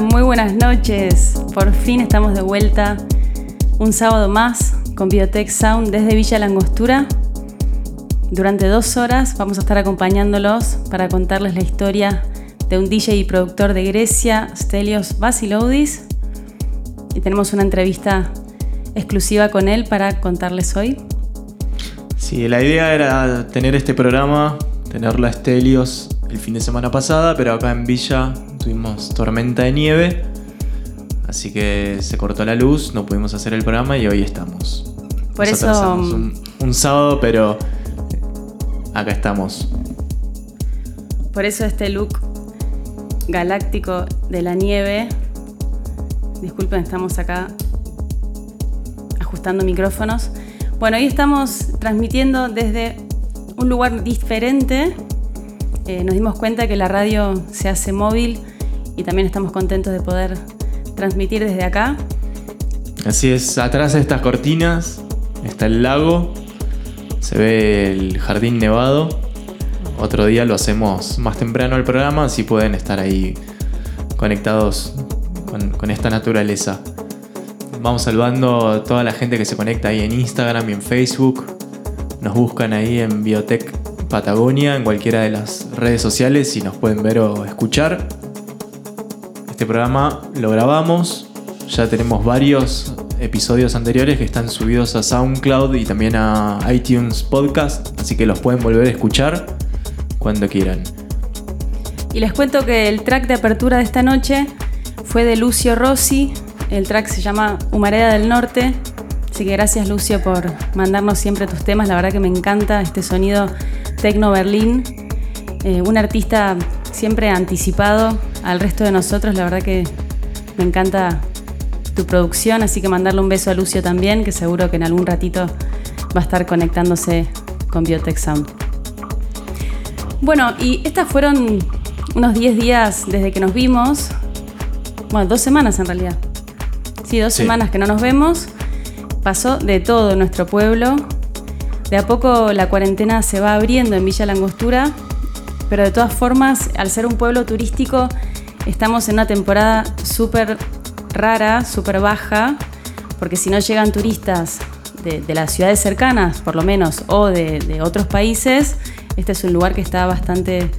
Muy buenas noches. Por fin estamos de vuelta un sábado más con Biotech Sound desde Villa Langostura. Durante dos horas vamos a estar acompañándolos para contarles la historia de un DJ y productor de Grecia, Stelios Basiloudis. Y tenemos una entrevista exclusiva con él para contarles hoy. Sí, la idea era tener este programa, tenerla Stelios el fin de semana pasada, pero acá en Villa tuvimos tormenta de nieve, así que se cortó la luz, no pudimos hacer el programa y hoy estamos. Por Nos eso- un sábado, pero acá estamos. Por eso este look galáctico de la nieve. Disculpen, estamos acá ajustando micrófonos. Bueno, hoy estamos transmitiendo desde un lugar diferente. Eh, nos dimos cuenta que la radio se hace móvil y también estamos contentos de poder transmitir desde acá. Así es, atrás de estas cortinas está el lago, se ve el jardín nevado. Otro día lo hacemos más temprano el programa, así pueden estar ahí conectados con, esta naturaleza. Vamos saludando a toda la gente que se conecta ahí en Instagram y en Facebook. Nos buscan ahí en Biotech Patagonia, en cualquiera de las redes sociales y nos pueden ver o escuchar. Este programa lo grabamos, ya tenemos varios episodios anteriores que están subidos a SoundCloud y también a iTunes Podcast, así que los pueden volver a escuchar cuando quieran. Y les cuento que el track de apertura de esta noche fue de Lucio Rossi. El track se llama Humareda del Norte. Así que gracias Lucio por mandarnos siempre tus temas. La verdad que me encanta este sonido Tecno Berlín. Eh, un artista siempre anticipado al resto de nosotros. La verdad que me encanta tu producción. Así que mandarle un beso a Lucio también, que seguro que en algún ratito va a estar conectándose con Biotech Sound. Bueno, y estas fueron unos 10 días desde que nos vimos. Bueno, dos semanas en realidad. Sí, dos Sí. semanas que no nos vemos. Pasó de todo en nuestro pueblo. De a poco la cuarentena se va abriendo en Villa Langostura, pero de todas formas, al ser un pueblo turístico, estamos en una temporada súper rara, súper baja, porque si no llegan turistas de, las ciudades cercanas, por lo menos, o de, otros países, este es un lugar que está bastante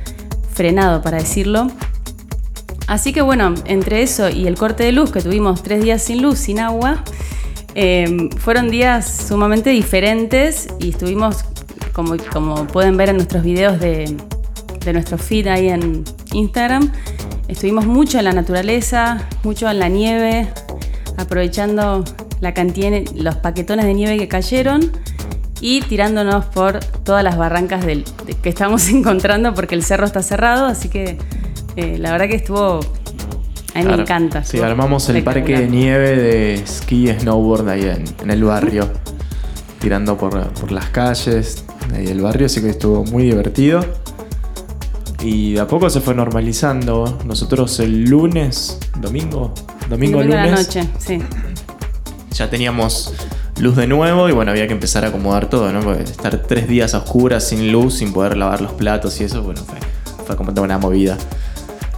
frenado, para decirlo. Así que bueno, entre eso y el corte de luz, que tuvimos tres días sin luz, sin agua, eh, fueron días sumamente diferentes y estuvimos, como, como pueden ver en nuestros videos de, de nuestro feed ahí en Instagram, estuvimos mucho en la naturaleza, mucho en la nieve, aprovechando la cantidad, de- los paquetones de nieve que cayeron y tirándonos por todas las barrancas del, de- que estamos encontrando porque el cerro está cerrado, así que eh, la verdad que estuvo... A mí me encanta. Sí, armamos el parque de nieve de esquí y snowboard ahí en, en el barrio, tirando por, por las calles ahí del barrio, así que estuvo muy divertido. Y de a poco se fue normalizando. Nosotros el lunes, domingo, domingo, Domingo a la lunes, noche, sí. ya teníamos luz de nuevo y bueno, había que empezar a acomodar todo, ¿no? Porque estar tres días a oscuras, sin luz, sin poder lavar los platos y eso, bueno, fue, fue como toda una movida.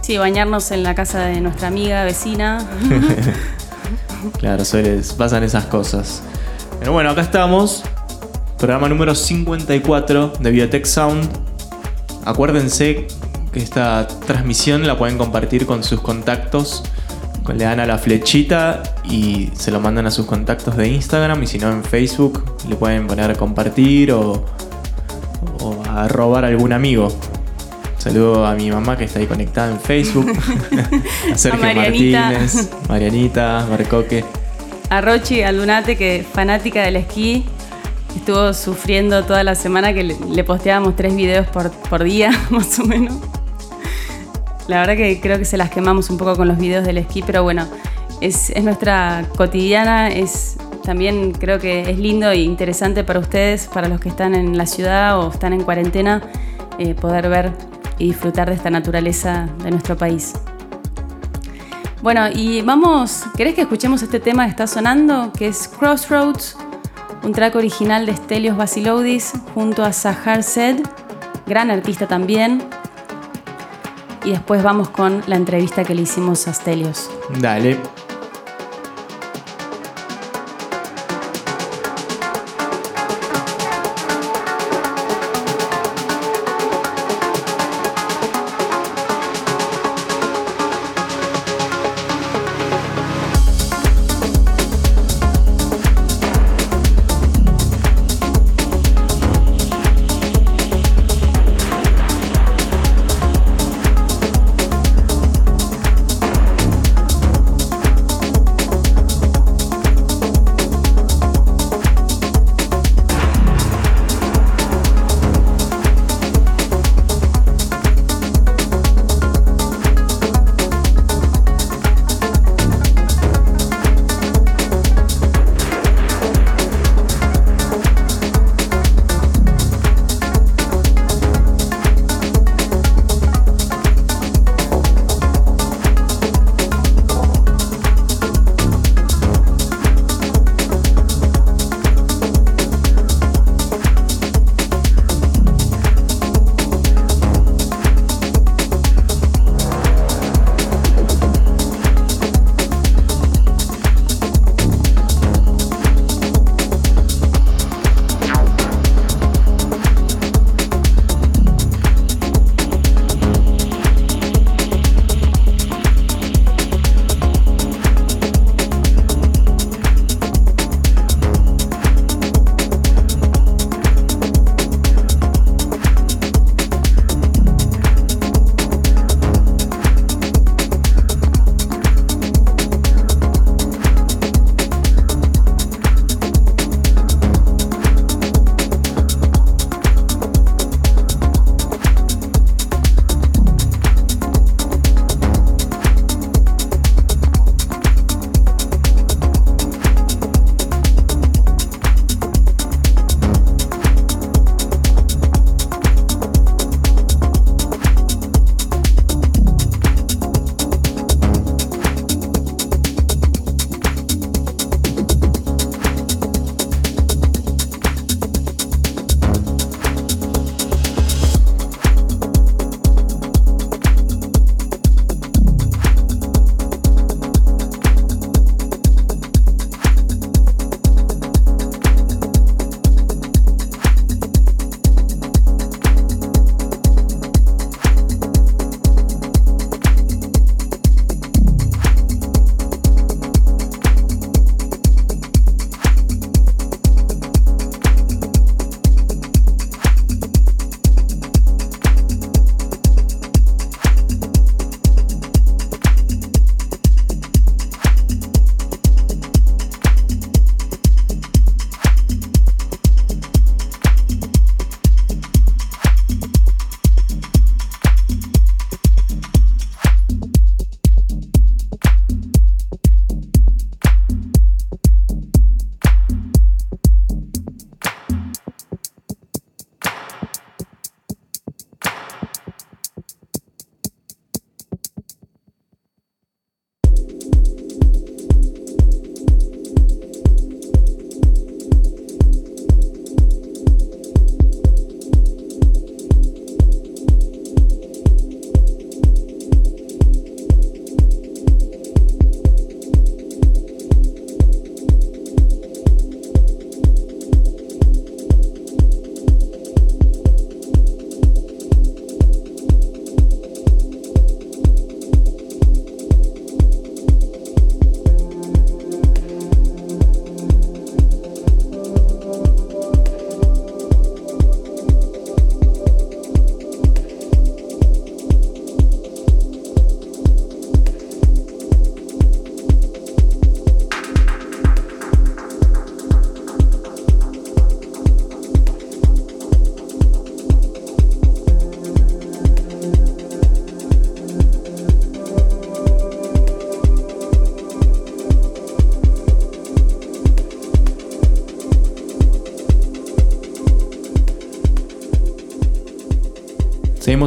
Sí, bañarnos en la casa de nuestra amiga vecina. Claro, suele, pasan esas cosas. Pero bueno, acá estamos. Programa número 54 de Biotech Sound. Acuérdense que esta transmisión la pueden compartir con sus contactos. Le dan a la flechita y se lo mandan a sus contactos de Instagram y si no en Facebook le pueden poner a compartir o, o a robar a algún amigo. Saludo a mi mamá que está ahí conectada en Facebook. a Sergio Marianita. Martínez, Marianita, Marcoque. A Rochi Aldunate, que es fanática del esquí, estuvo sufriendo toda la semana que le, le posteábamos tres videos por, por día, más o menos. La verdad que creo que se las quemamos un poco con los videos del esquí, pero bueno, es, es nuestra cotidiana, es también creo que es lindo e interesante para ustedes, para los que están en la ciudad o están en cuarentena, eh, poder ver y disfrutar de esta naturaleza de nuestro país. Bueno, y vamos, ¿querés que escuchemos este tema que está sonando? Que es Crossroads, un track original de Stelios Basiloudis junto a Sahar Sed, gran artista también. Y después vamos con la entrevista que le hicimos a Stelios. Dale.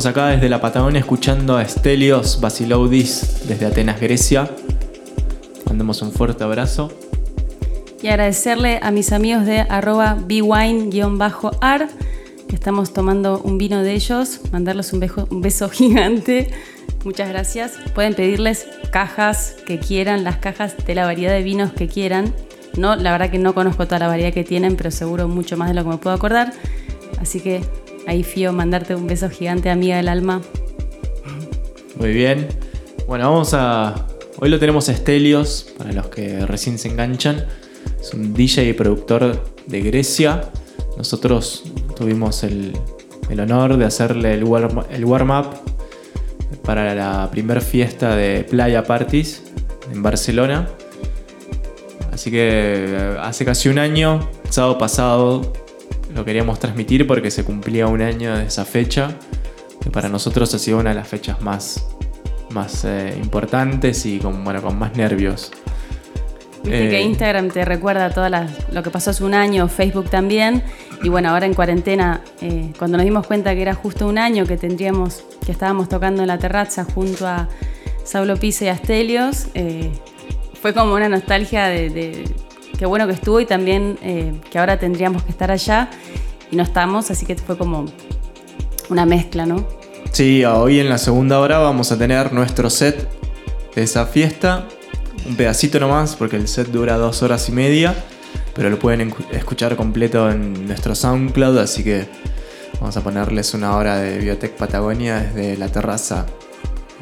Seguimos acá desde la Patagonia escuchando a Stelios Basiloudis desde Atenas, Grecia. Mandamos un fuerte abrazo. Y agradecerle a mis amigos de arroba bwine-ar que estamos tomando un vino de ellos, mandarles un beso, un beso gigante. Muchas gracias. Pueden pedirles cajas que quieran, las cajas de la variedad de vinos que quieran. No, la verdad que no conozco toda la variedad que tienen, pero seguro mucho más de lo que me puedo acordar. Así que ahí fío mandarte un beso gigante, amiga del alma. Muy bien. Bueno, vamos a. Hoy lo tenemos a para los que recién se enganchan. Es un DJ y productor de Grecia. Nosotros tuvimos el, el honor de hacerle el warm- el warm-up para la primer fiesta de Playa Parties en Barcelona. Así que eh, hace casi un año, sábado pasado, lo queríamos transmitir porque se cumplía un año de esa fecha, que para nosotros ha sido una de las fechas más, más eh, importantes y con, bueno, con más nervios. Viste Eh, que Instagram te recuerda todo lo que pasó hace un año, Facebook también. Y bueno, ahora en cuarentena, eh, cuando nos dimos cuenta que era justo un año que tendríamos, que estábamos tocando en la terraza junto a Saulo Pisa y Astelios, eh, fue como una nostalgia de, de qué bueno que estuvo y también eh, que ahora tendríamos que estar allá y no estamos, así que fue como una mezcla, ¿no? Sí, hoy en la segunda hora vamos a tener nuestro set de esa fiesta. Un pedacito nomás, porque el set dura dos horas y media. Pero lo pueden escuchar completo en nuestro SoundCloud, así que vamos a ponerles una hora de Biotech Patagonia desde la terraza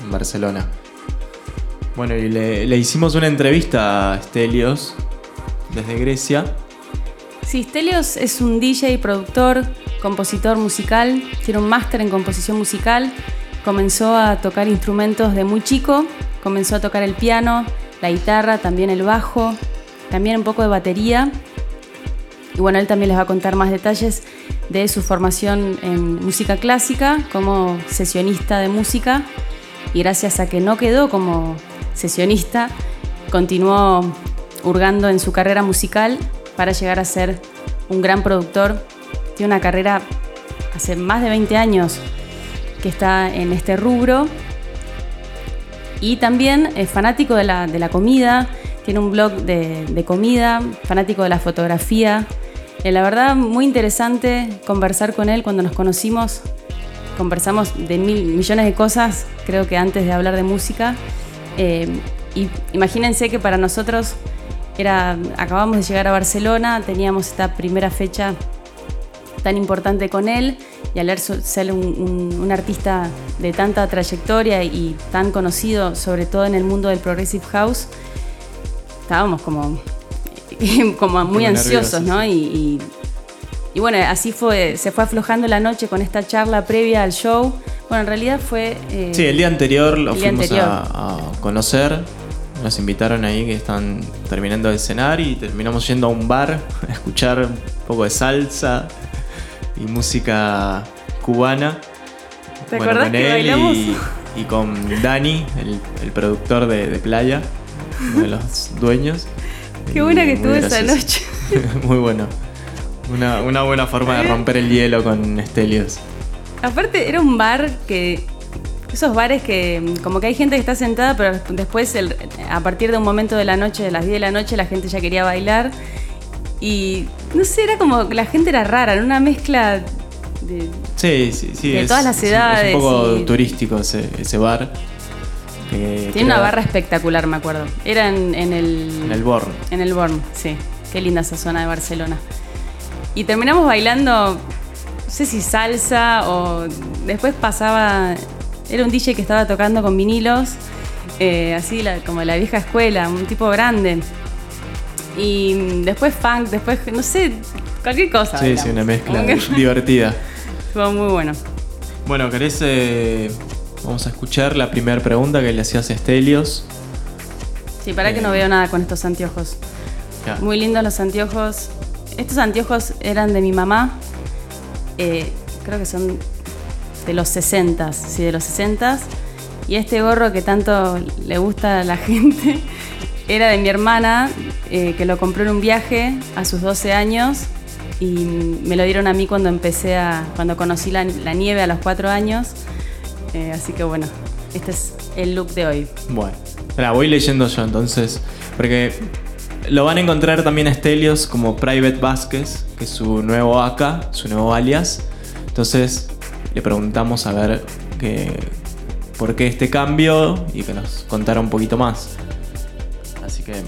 en Barcelona. Bueno, y le, le hicimos una entrevista a Stelios desde Grecia. Sí, Stelios es un DJ, productor, compositor musical, tiene un máster en composición musical, comenzó a tocar instrumentos de muy chico, comenzó a tocar el piano, la guitarra, también el bajo, también un poco de batería. Y bueno, él también les va a contar más detalles de su formación en música clásica como sesionista de música y gracias a que no quedó como sesionista, continuó hurgando en su carrera musical para llegar a ser un gran productor. Tiene una carrera hace más de 20 años que está en este rubro y también es fanático de la, de la comida, tiene un blog de, de comida, fanático de la fotografía. Eh, la verdad, muy interesante conversar con él cuando nos conocimos. Conversamos de mil millones de cosas, creo que antes de hablar de música. Eh, y imagínense que para nosotros era, acabamos de llegar a Barcelona, teníamos esta primera fecha tan importante con él y al ser un, un- un artista de tanta trayectoria y tan conocido, sobre todo en el mundo del Progressive House, estábamos como, como muy Como ansiosos, nerviosos, ¿no? sí. Y, y- y bueno, así fue, se fue aflojando la noche con esta charla previa al show. Bueno, en realidad fue... eh, Sí, el día anterior lo fuimos anterior. A, a conocer. Nos invitaron ahí que están terminando de cenar y terminamos yendo a un bar a escuchar un poco de salsa y música cubana. ¿Te Bueno, acordás con que él bailamos? Y, y con Dani, el, el productor de, de Playa, uno de los dueños. Qué buena que estuvo esa noche. muy bueno. Una, una buena forma de romper el hielo con Stelios. Aparte, era un bar que. Esos bares que, mm, como que hay gente que está sentada, pero después, el- a partir de un momento de la noche, de las 10 de la noche, la gente ya quería bailar. Y no sé, era como que la gente era rara, era una mezcla de. Sí, sí, sí. De es- todas las edades Es un poco y- turístico ese, ese bar. Tiene una barra espectacular, me acuerdo. Era en, en el. En el Born. En el Born, sí. Qué linda esa zona de Barcelona. Y terminamos bailando, no sé si salsa o. Después pasaba. Era un DJ que estaba tocando con vinilos, eh, así la- como la vieja escuela, un tipo grande. Y después funk, después, no sé, cualquier cosa. Sí, sí, una mezcla que divertida. Estuvo muy bueno. Bueno, ¿querés? eh, vamos a escuchar la primera pregunta que le hacías a Stelios. Sí, para que no veo nada con estos anteojos. Ya. Muy lindos los anteojos. Estos anteojos eran de mi mamá. Eh, creo que son de los 60, sí, de los 60. Y este gorro que tanto le gusta a la gente era de mi hermana, eh, que lo compró en un viaje a sus 12 años. Y me lo dieron a mí cuando empecé a. cuando conocí la, la nieve a los 4 años. Eh, así que bueno, este es el look de hoy. Bueno, la voy leyendo yo entonces, porque lo van a encontrar también a Stelios como Private Vázquez, que es su nuevo AK, su nuevo alias. Entonces le preguntamos a ver que, por qué este cambio y que nos contara un poquito más. Así que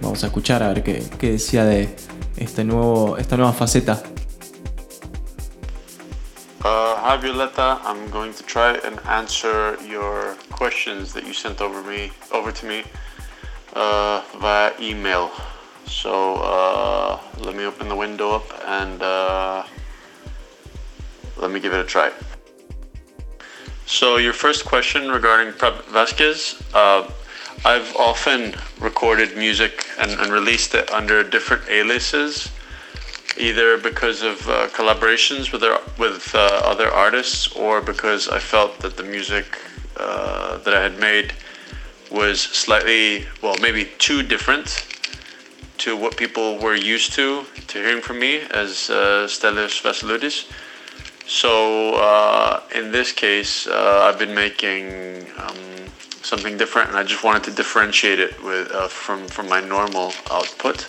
vamos a escuchar a ver qué, qué decía de este nuevo, esta nueva faceta. Uh, hi Violetta, I'm going to try and answer your questions that you sent over me over to me uh, via email. So uh, let me open the window up and uh, let me give it a try. So your first question regarding Prab Vasquez, uh, I've often recorded music and, and released it under different aliases either because of uh, collaborations with, with uh, other artists or because I felt that the music uh, that I had made was slightly, well, maybe too different to what people were used to, to hearing from me as uh, Stelios Vasiludis. So uh, in this case, uh, I've been making um, something different, and I just wanted to differentiate it with uh, from from my normal output.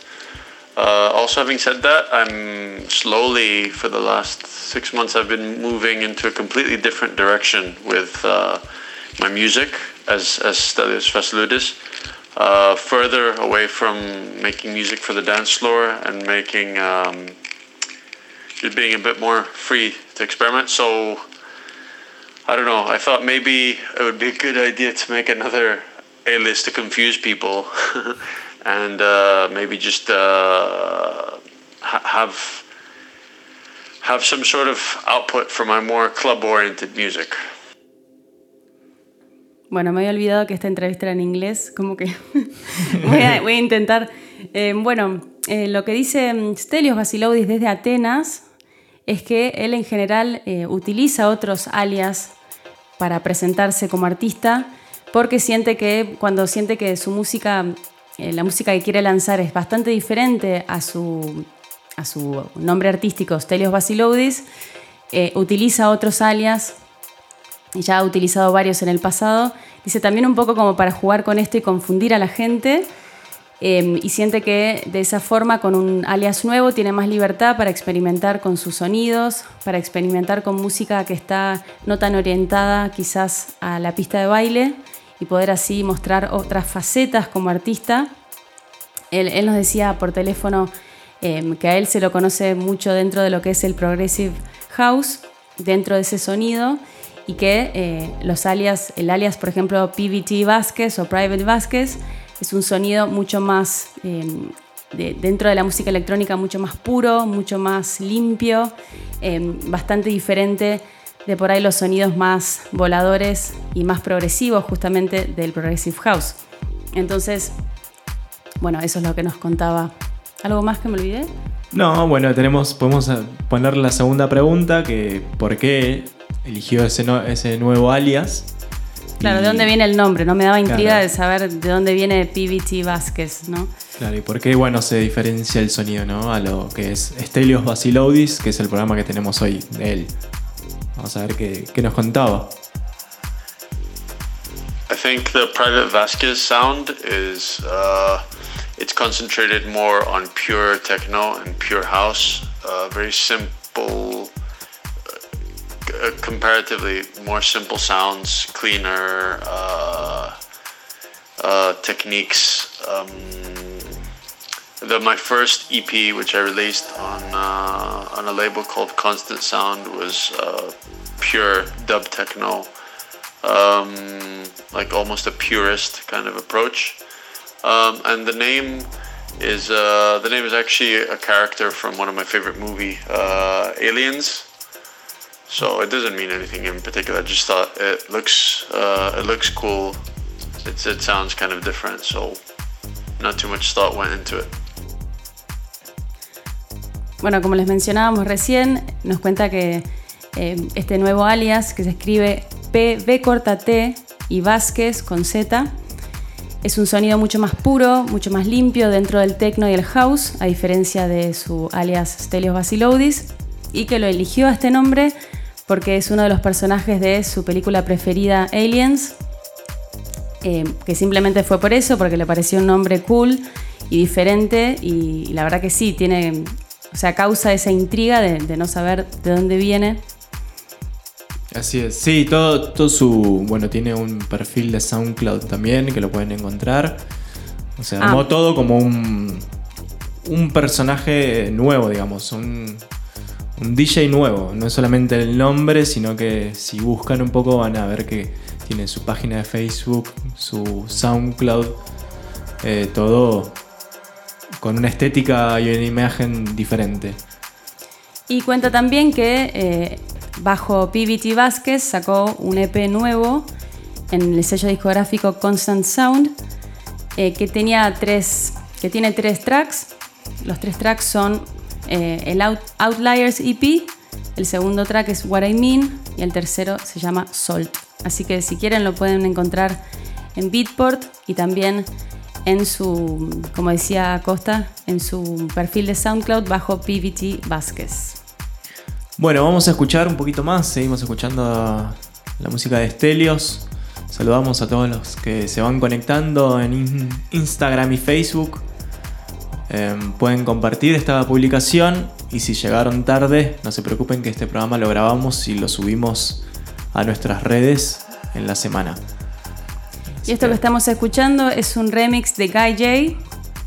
Uh, also, having said that, I'm slowly, for the last six months, I've been moving into a completely different direction with uh, my music as, as Stelios Vasiludis. Uh, further away from making music for the dance floor and making, um, just being a bit more free to experiment. So, I don't know, I thought maybe it would be a good idea to make another A-list to confuse people. and uh, maybe just uh, ha- have have some sort of output for my more club-oriented music. Bueno, me había olvidado que esta entrevista era en inglés, como que voy, a, voy, a, intentar. Eh, bueno, eh, lo que dice mm, Stelios Basiloudis desde Atenas es que él en general eh, utiliza otros alias para presentarse como artista porque siente que cuando siente que su música eh, la música que quiere lanzar es bastante diferente a su, a su nombre artístico, Stelios Basiloudis, eh, utiliza otros alias, ya ha utilizado varios en el pasado, dice también un poco como para jugar con esto y confundir a la gente, eh, y siente que de esa forma con un alias nuevo tiene más libertad para experimentar con sus sonidos, para experimentar con música que está no tan orientada quizás a la pista de baile y poder así mostrar otras facetas como artista. Él, él nos decía por teléfono eh, que a él se lo conoce mucho dentro de lo que es el Progressive House, dentro de ese sonido, y que eh, los alias, el alias, por ejemplo, PVT Vázquez o Private Vázquez, es un sonido mucho más, de, dentro de la música electrónica, mucho más puro, mucho más limpio, bastante diferente de por ahí los sonidos más voladores y más progresivos justamente del Progressive House. Entonces, bueno, eso es lo que nos contaba. ¿Algo más que me olvidé? No, bueno, tenemos, podemos poner la segunda pregunta, que por qué eligió ese nuevo alias. Claro, ¿de dónde viene el nombre? No me daba intriga claro. de saber de dónde viene PVT Vázquez, ¿no? Claro, y por qué, bueno, se diferencia el sonido, ¿no? A lo que es Stelios Basiloudis, que es el programa que tenemos hoy de él. Vamos a ver qué, qué nos contaba. I think the Private Vasquez sound is uh, it's concentrated more on pure techno and pure house. Uh, very simple, comparatively more simple sounds, cleaner uh, uh, techniques. Um, the, my first EP, which I released on uh, on a label called Constant Sound, was uh, pure dub techno, um, like almost a purist kind of approach. Um, and the name is uh, the name is actually a character from one of my favorite movie, uh, Aliens. So it doesn't mean anything in particular. I just thought it looks uh, it looks cool. It's, it sounds kind of different, so not too much thought went into it. Bueno, como les mencionábamos recién, nos cuenta que eh, este nuevo alias, que se escribe PB corta T y Vázquez con Z, es un sonido mucho más puro, mucho más limpio dentro del techno y el house, a diferencia de su alias Stelios Basiloudis, y que lo eligió a este nombre porque es uno de los personajes de su película preferida Aliens, eh, que simplemente fue por eso, porque le pareció un nombre cool y diferente y, la verdad que sí, tiene, o sea, causa esa intriga de, de no saber de dónde viene. Así es. Sí, todo, todo su. Bueno, tiene un perfil de SoundCloud también que lo pueden encontrar. O sea, Ah. armó todo como un. Un personaje nuevo, digamos. Un, un DJ nuevo. No es solamente el nombre, sino que si buscan un poco van a ver que tiene su página de Facebook, su SoundCloud. eh, todo con una estética y una imagen diferente. Y cuenta también que eh, bajo PBT Vázquez sacó un EP nuevo en el sello discográfico Constant Sound eh, que tenía tres que tiene tres tracks. Los tres tracks son eh, el Out- Outliers EP, el segundo track es What I Mean y el tercero se llama Salt. Así que si quieren lo pueden encontrar en Beatport y también en su, como decía Costa, en su perfil de SoundCloud bajo PBT Vázquez. Bueno, vamos a escuchar un poquito más. Seguimos escuchando la música de Stelios. Saludamos a todos los que se van conectando en in- Instagram y Facebook. Em, pueden compartir esta publicación y si llegaron tarde, no se preocupen que este programa lo grabamos y lo subimos a nuestras redes en la semana. Y esto que estamos escuchando es un remix de Guy J,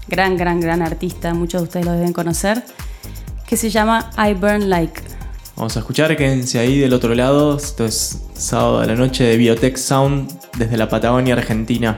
gran, gran, gran artista, muchos de ustedes lo deben conocer, que se llama I Burn Like. Vamos a escuchar, quédense ahí del otro lado. Esto es sábado de la noche de Biotech Sound desde la Patagonia, Argentina.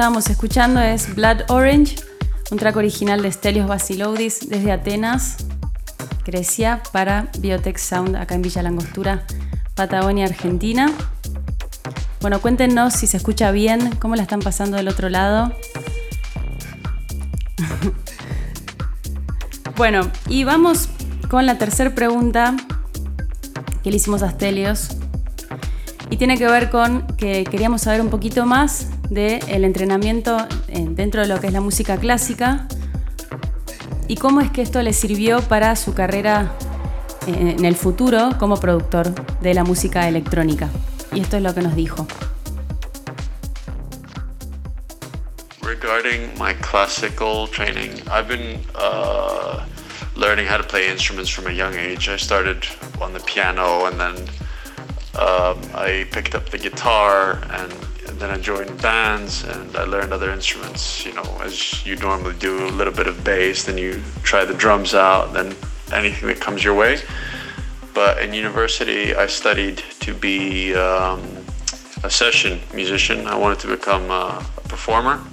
Estábamos escuchando es Blood Orange, un track original de Stelios Basiloudis desde Atenas, Grecia, para Biotech Sound acá en Villa Langostura, Patagonia, Argentina. Bueno, cuéntenos si se escucha bien, cómo la están pasando del otro lado. bueno, y vamos con la tercera pregunta que le hicimos a Stelios. Y tiene que ver con que queríamos saber un poquito más del entrenamiento eh, dentro de lo que es la música clásica y cómo es que esto le sirvió para su carrera eh, en el futuro como productor de la música electrónica. Y esto es lo que nos dijo. Regarding my classical training, I've been uh, learning how to play instruments from a young age. I started on the piano and then um, I picked up the guitar and, then I joined bands and I learned other instruments, you know, as you normally do a little bit of bass, then you try the drums out, then anything that comes your way. But in university, I studied to be um, a session musician. I wanted to become a, a performer.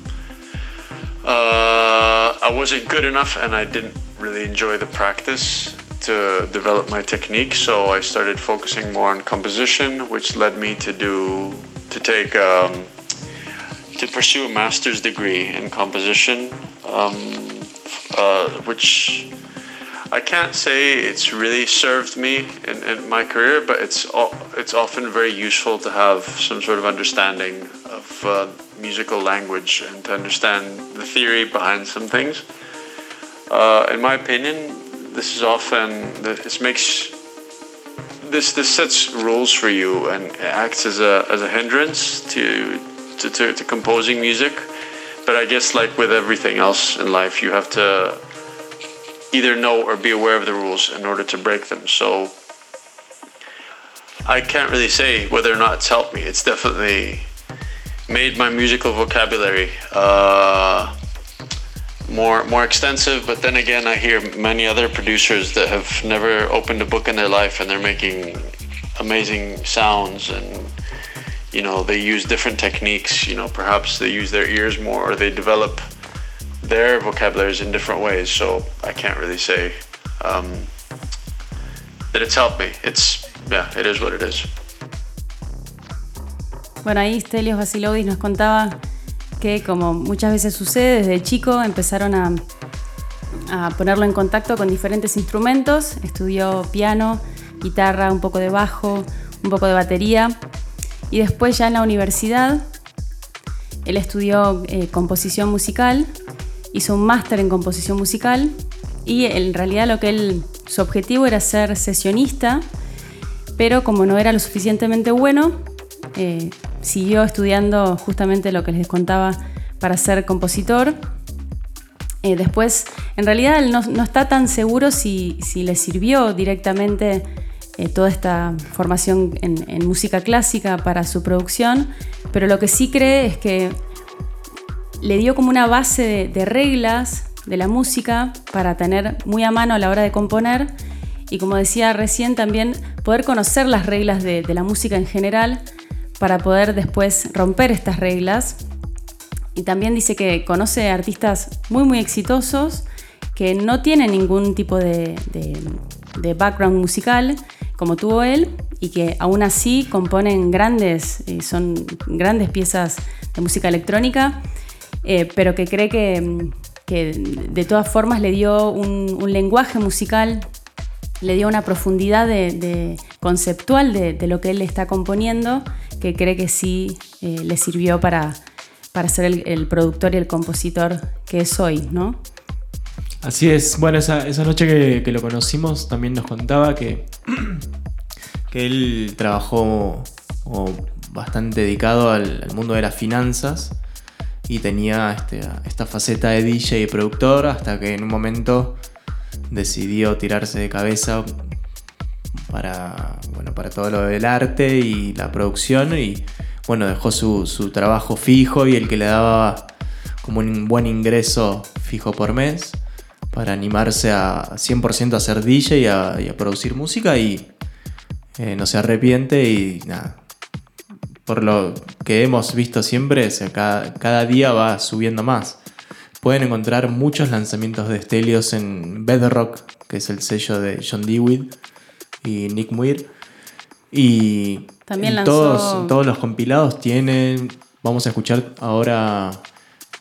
Uh, I wasn't good enough and I didn't really enjoy the practice to develop my technique, so I started focusing more on composition, which led me to do to take um, to pursue a master's degree in composition, um, uh, which I can't say it's really served me in, in my career, but it's it's often very useful to have some sort of understanding of uh, musical language and to understand the theory behind some things. Uh, in my opinion, this is often this makes this this sets rules for you and acts as a as a hindrance to to, to, to composing music. But I guess like with everything else in life, you have to either know or be aware of the rules in order to break them. So I can't really say whether or not it's helped me. It's definitely made my musical vocabulary uh, more more extensive. But then again, I hear many other producers that have never opened a book in their life and they're making amazing sounds and you know they use different techniques. You know, perhaps they use their ears more or they develop their vocabularies in different ways. So I can't really say um, that it's helped me. It's yeah, it is what it is. Bueno, ahí Stelios Basiloudis nos contaba que como muchas veces sucede, desde chico empezaron a, a, ponerlo en contacto con diferentes instrumentos. Estudió piano, guitarra, un poco de bajo, un poco de batería. Y después ya en la universidad, él estudió eh, composición musical, hizo un máster en composición musical y en realidad lo que él, su objetivo era ser sesionista, pero como no era lo suficientemente bueno, eh, siguió estudiando justamente lo que les contaba para ser compositor. Eh, después, en realidad él no, está tan seguro si, le sirvió directamente eh, toda esta formación en, música clásica para su producción, pero lo que sí cree es que le dio como una base de, reglas de la música para tener muy a mano a la hora de componer y como decía recién también poder conocer las reglas de la música en general para poder después romper estas reglas. Y también dice que conoce artistas muy muy exitosos que no tienen ningún tipo de, background musical como tuvo él y que aún así componen grandes, eh, son grandes piezas de música electrónica, eh, pero que cree que, de todas formas le dio un, lenguaje musical, le dio una profundidad de, conceptual de, lo que él está componiendo que cree que sí eh, le sirvió para, para ser el, productor y el compositor que es hoy, ¿no? Así es. Bueno, esa, noche que, lo conocimos también nos contaba que, que él trabajó bastante dedicado al, mundo de las finanzas y tenía este, esta faceta de DJ y productor hasta que en un momento decidió tirarse de cabeza para, bueno, para todo lo del arte y la producción y bueno, dejó su, trabajo fijo y el que le daba como un buen ingreso fijo por mes para animarse a 100% a ser DJ y a, producir música y eh, no se arrepiente y nada, por lo que hemos visto siempre, cada, cada día va subiendo más. Pueden encontrar muchos lanzamientos de Stelios en Bedrock, que es el sello de John Dewey y Nick Muir. Y También lanzó- todos, todos los compilados tienen. Vamos a escuchar ahora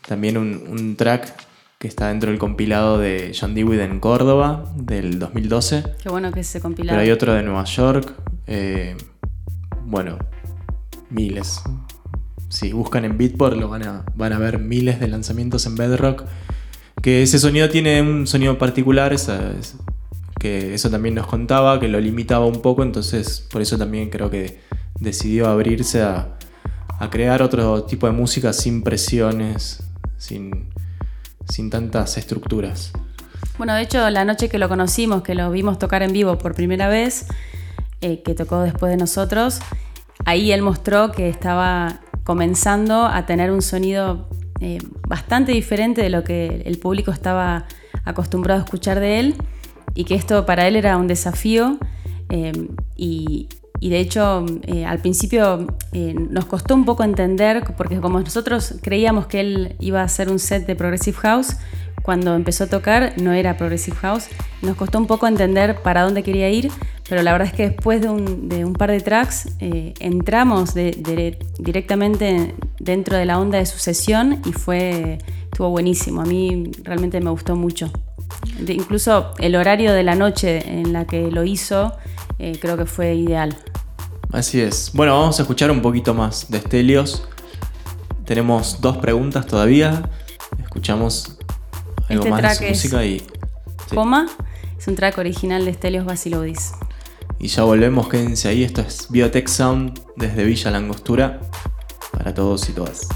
también un, un track que está dentro del compilado de John Dewey en Córdoba del 2012. Qué bueno que se compilado. Pero hay otro de Nueva York. eh, bueno, miles. Si buscan en Beatport lo van a, van a ver miles de lanzamientos en Bedrock. Que ese sonido tiene un sonido particular, que eso también nos contaba, que lo limitaba un poco, entonces por eso también creo que decidió abrirse a, a crear otro tipo de música sin presiones, sin, sin tantas estructuras. Bueno, de hecho, la noche que lo conocimos, que lo vimos tocar en vivo por primera vez, eh, que tocó después de nosotros, ahí él mostró que estaba comenzando a tener un sonido eh, bastante diferente de lo que el público estaba acostumbrado a escuchar de él y que esto para él era un desafío y, y de hecho eh, al principio eh, nos costó un poco entender porque como nosotros creíamos que él iba a hacer un set de Progressive House, cuando empezó a tocar no era Progressive House, nos costó un poco entender para dónde quería ir, pero la verdad es que después de un, par de tracks eh, entramos directamente dentro de la onda de su sesión y fue, estuvo buenísimo, a mí realmente me gustó mucho. Incluso el horario de la noche en la que lo hizo eh, creo que fue ideal. Así es. Bueno, vamos a escuchar un poquito más de Stelios. Tenemos dos preguntas todavía. Escuchamos algo Este más track es- música y, sí. Coma es un track original de Stelios Basiloudis. y ya volvemos. Quédense ahí. Esto es Biotech Sound desde Villa Langostura para todos y todas.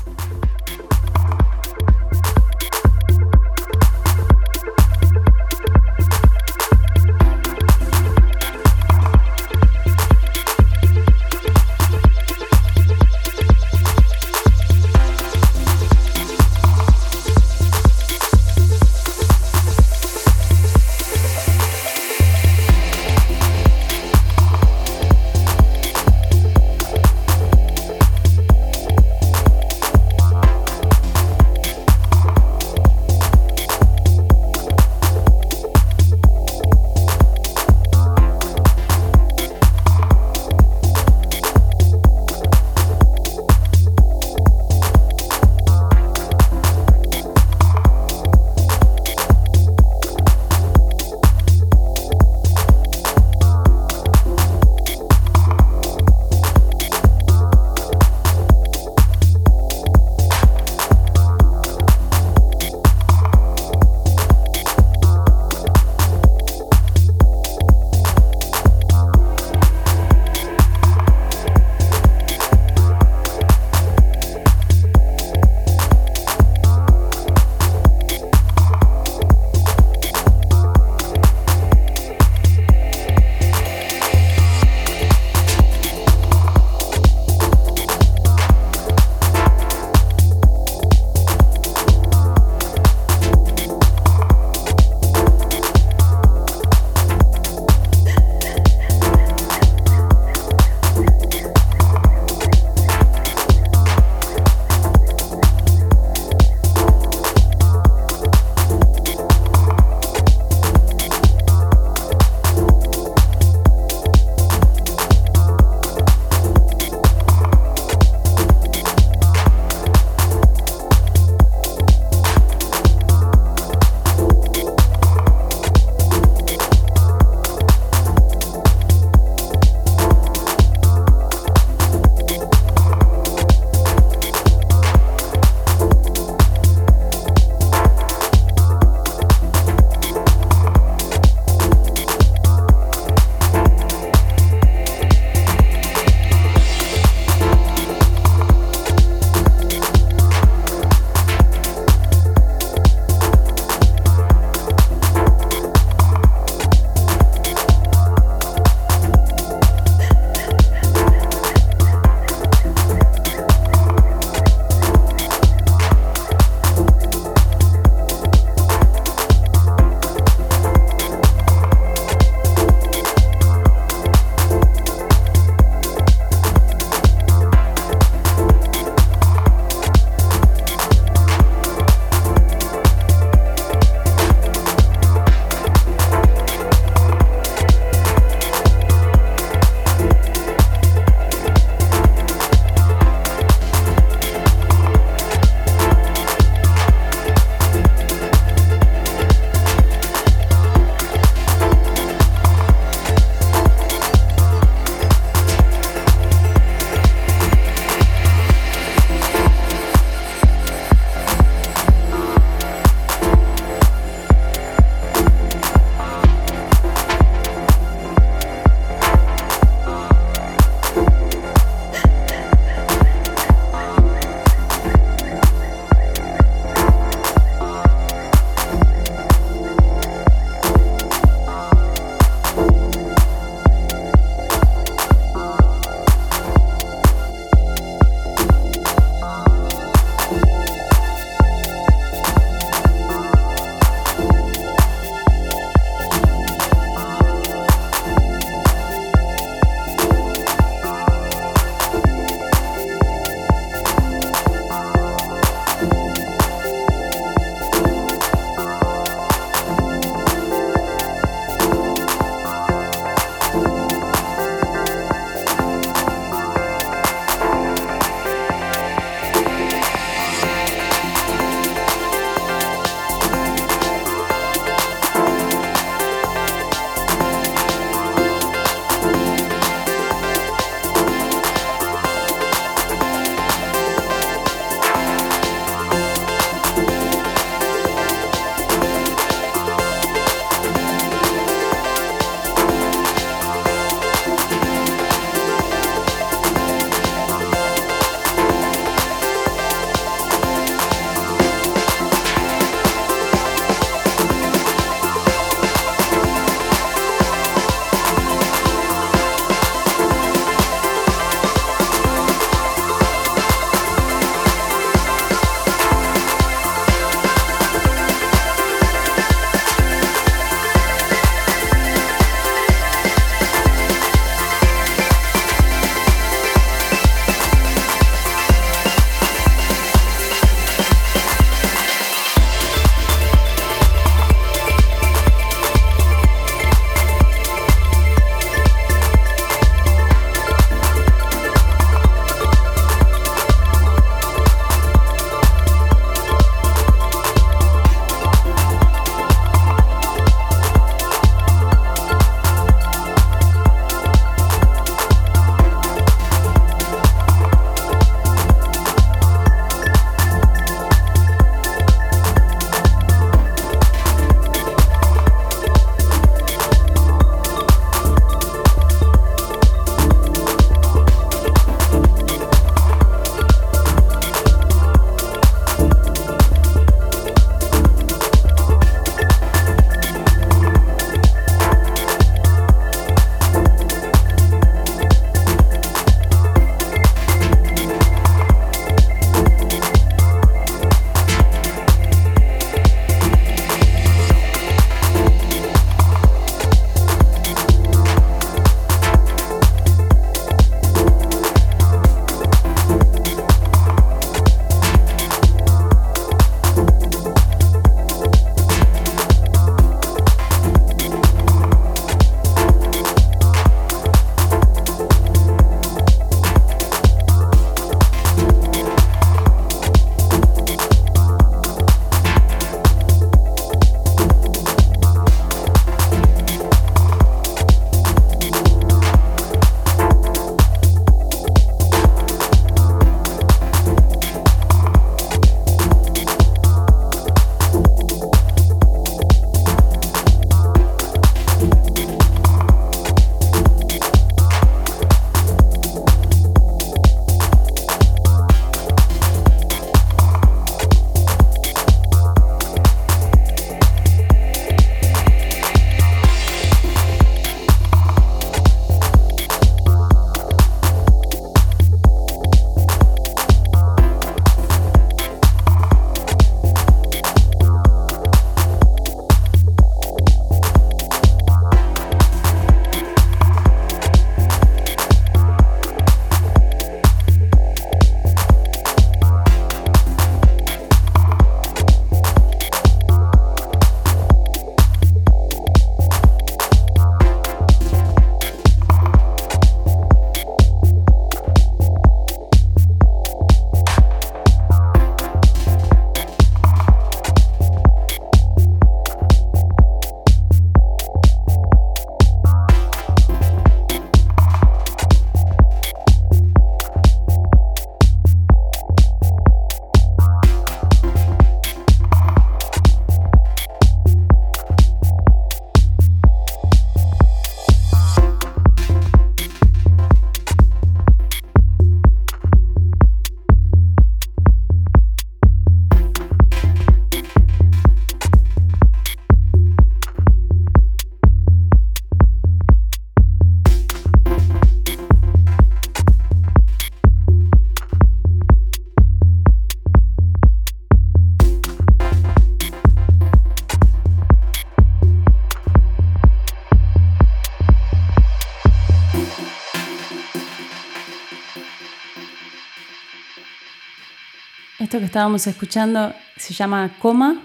Esto que estábamos escuchando se llama Coma,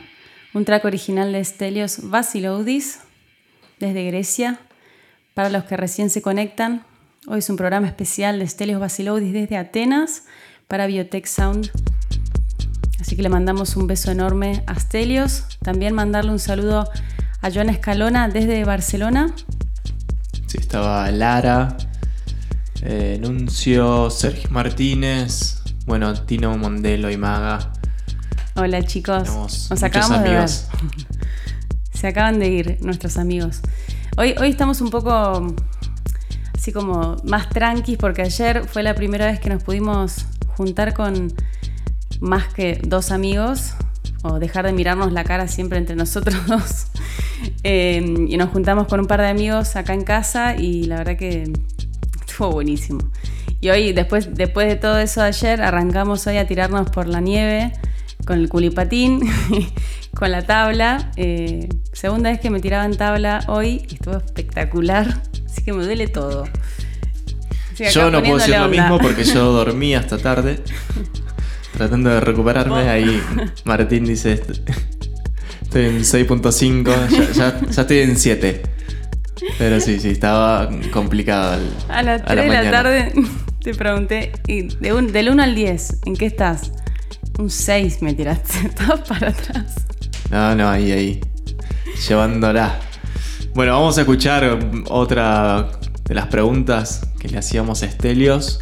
un track original de Stelios Vasiloudis desde Grecia. Para los que recién se conectan, hoy es un programa especial de Stelios Vasiloudis desde Atenas para Biotech Sound. Así que le mandamos un beso enorme a Stelios. También mandarle un saludo a Joana Escalona desde Barcelona. Sí, estaba Lara, eh, Nuncio, Sergio Martínez, bueno, Tino Mondelo y Maga. Hola chicos, Tenemos nos acabamos amigos. de ver. Se acaban de ir nuestros amigos. Hoy, hoy estamos un poco así como más tranquis porque ayer fue la primera vez que nos pudimos juntar con más que dos amigos o dejar de mirarnos la cara siempre entre nosotros dos. Eh, y nos juntamos con un par de amigos acá en casa y la verdad que estuvo buenísimo. Y hoy, después, después de todo eso de ayer, arrancamos hoy a tirarnos por la nieve con el culipatín, con la tabla. Eh, segunda vez que me tiraba en tabla hoy, estuvo espectacular, así que me duele todo. Yo no puedo decir lo mismo porque yo dormí hasta tarde. Tratando de recuperarme, ahí Martín dice, "Est- estoy en 6.5, ya, ya- ya estoy en 7. Pero sí, sí, estaba complicado. el- A las 3 de la tarde te pregunté, y de un- del 1 al 10, ¿en qué estás? Un 6 me tiraste, para atrás. No, no, ahí, ahí. Llevándola. Bueno, vamos a escuchar otra de las preguntas que le hacíamos a Estelios.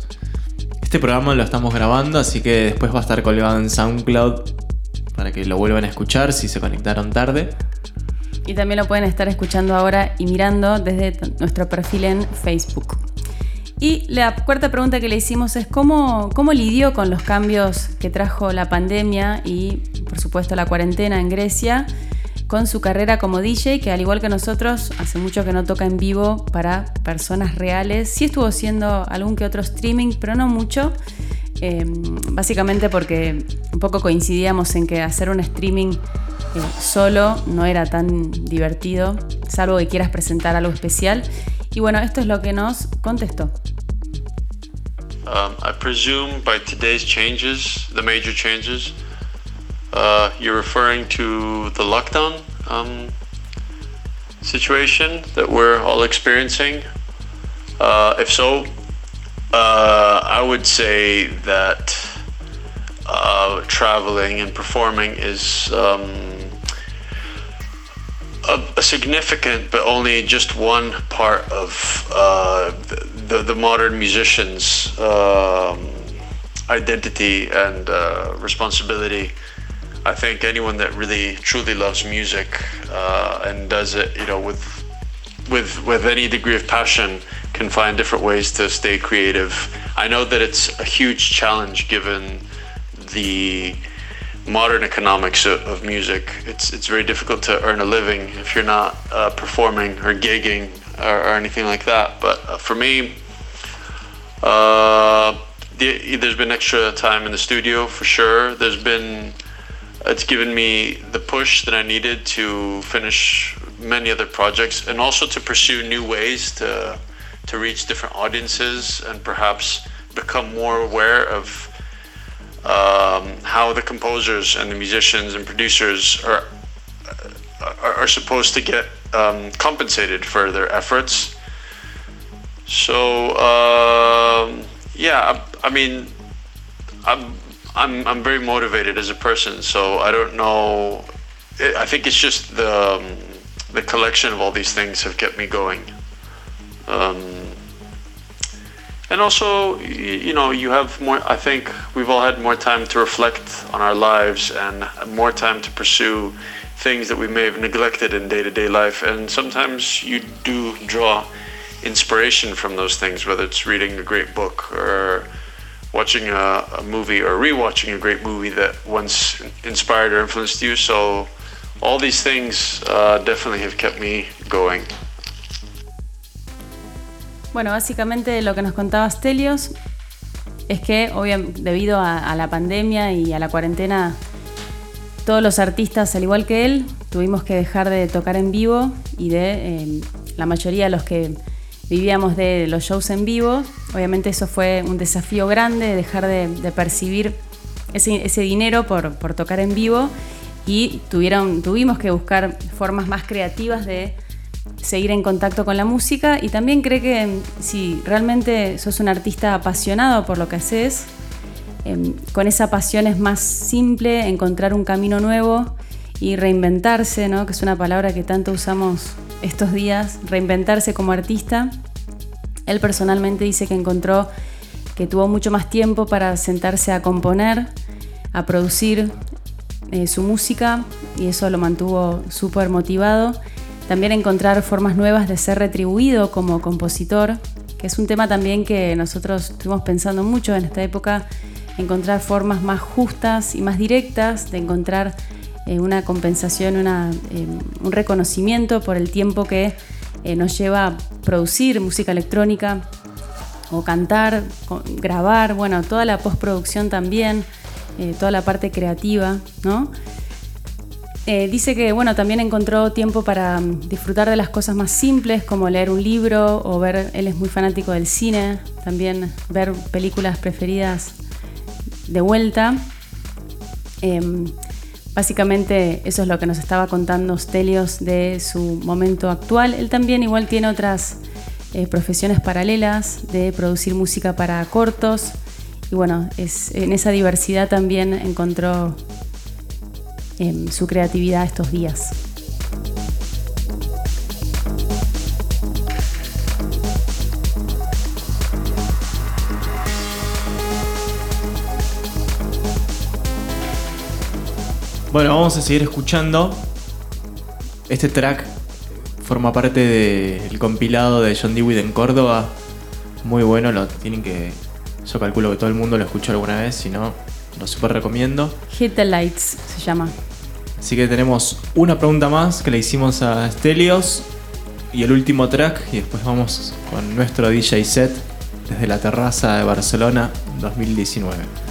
Este programa lo estamos grabando, así que después va a estar colgado en SoundCloud para que lo vuelvan a escuchar si se conectaron tarde. Y también lo pueden estar escuchando ahora y mirando desde nuestro perfil en Facebook. Y la cuarta pregunta que le hicimos es cómo, cómo lidió con los cambios que trajo la pandemia y por supuesto la cuarentena en Grecia con su carrera como DJ, que al igual que nosotros, hace mucho que no toca en vivo para personas reales. Sí estuvo haciendo algún que otro streaming, pero no mucho. Eh, básicamente porque un poco coincidíamos en que hacer un streaming eh, solo no era tan divertido, salvo que quieras presentar algo especial. Y bueno, esto es lo que nos contestó. Um, I presume by today's changes, the major changes, uh, you're referring to the lockdown um, situation that we're all experiencing. Uh, if so, uh, I would say that uh, traveling and performing is um, a, a significant, but only just one part of uh, the, the modern musician's um, identity and uh, responsibility. I think anyone that really truly loves music uh, and does it, you know, with with with any degree of passion, can find different ways to stay creative. I know that it's a huge challenge given the modern economics of, music. It's it's very difficult to earn a living if you're not uh, performing or gigging or, or anything like that. But uh, for me, uh, the, there's been extra time in the studio for sure. There's been it's given me the push that I needed to finish many other projects and also to pursue new ways to to reach different audiences and perhaps become more aware of um, how the composers and the musicians and producers are are, are supposed to get um, compensated for their efforts. So um, yeah, I, I mean, I'm I'm I'm very motivated as a person. So I don't know. I I think it's just the um, the collection of all these things have kept me going. Um, and also, you know, you have more. I think we've all had more time to reflect on our lives and more time to pursue things that we may have neglected in day-to-day life. And sometimes you do draw inspiration from those things, whether it's reading a great book or watching a, a movie or rewatching a great movie that once inspired or influenced you. So all these things uh, definitely have kept me going. Bueno, básicamente lo que nos contaba Stelios es que obviamente debido a, la pandemia y a la cuarentena, todos los artistas, al igual que él, tuvimos que dejar de tocar en vivo y de eh, la mayoría de los que vivíamos de los shows en vivo. Obviamente eso fue un desafío grande, dejar de, percibir ese, ese dinero por, por tocar en vivo y tuvieron, tuvimos que buscar formas más creativas de seguir en contacto con la música y también cree que mm, si realmente sos un artista apasionado por lo que haces, em, con esa pasión es más simple encontrar un camino nuevo y reinventarse, ¿no? que es una palabra que tanto usamos estos días, reinventarse como artista. Él personalmente dice que encontró que tuvo mucho más tiempo para sentarse a componer, a producir eh, su música y eso lo mantuvo súper motivado. También encontrar formas nuevas de ser retribuido como compositor, que es un tema también que nosotros estuvimos pensando mucho en esta época, encontrar formas más justas y más directas de encontrar eh, una compensación, una, eh, un reconocimiento por el tiempo que nos lleva a producir música electrónica o cantar, grabar, bueno, toda la postproducción también. Eh, toda la parte creativa, ¿no? Eh, dice que bueno, también encontró tiempo para mm, disfrutar de las cosas más simples, como leer un libro o ver, él es muy fanático del cine, también ver películas preferidas de vuelta. Em, básicamente eso es lo que nos estaba contando Stelios de su momento actual. Él también igual tiene otras eh, profesiones paralelas de producir música para cortos, y bueno, es, en esa diversidad también encontró em, su creatividad estos días. Bueno, vamos a seguir escuchando. Este track forma parte del compilado de John Dewey en Córdoba. Muy bueno, lo tienen que yo calculo que todo el mundo lo escuchó alguna vez, si no, lo super recomiendo. Hit the Lights se llama. Así que tenemos una pregunta más que le hicimos a Stelios y el último track y después vamos con nuestro DJ set desde la terraza de Barcelona 2019.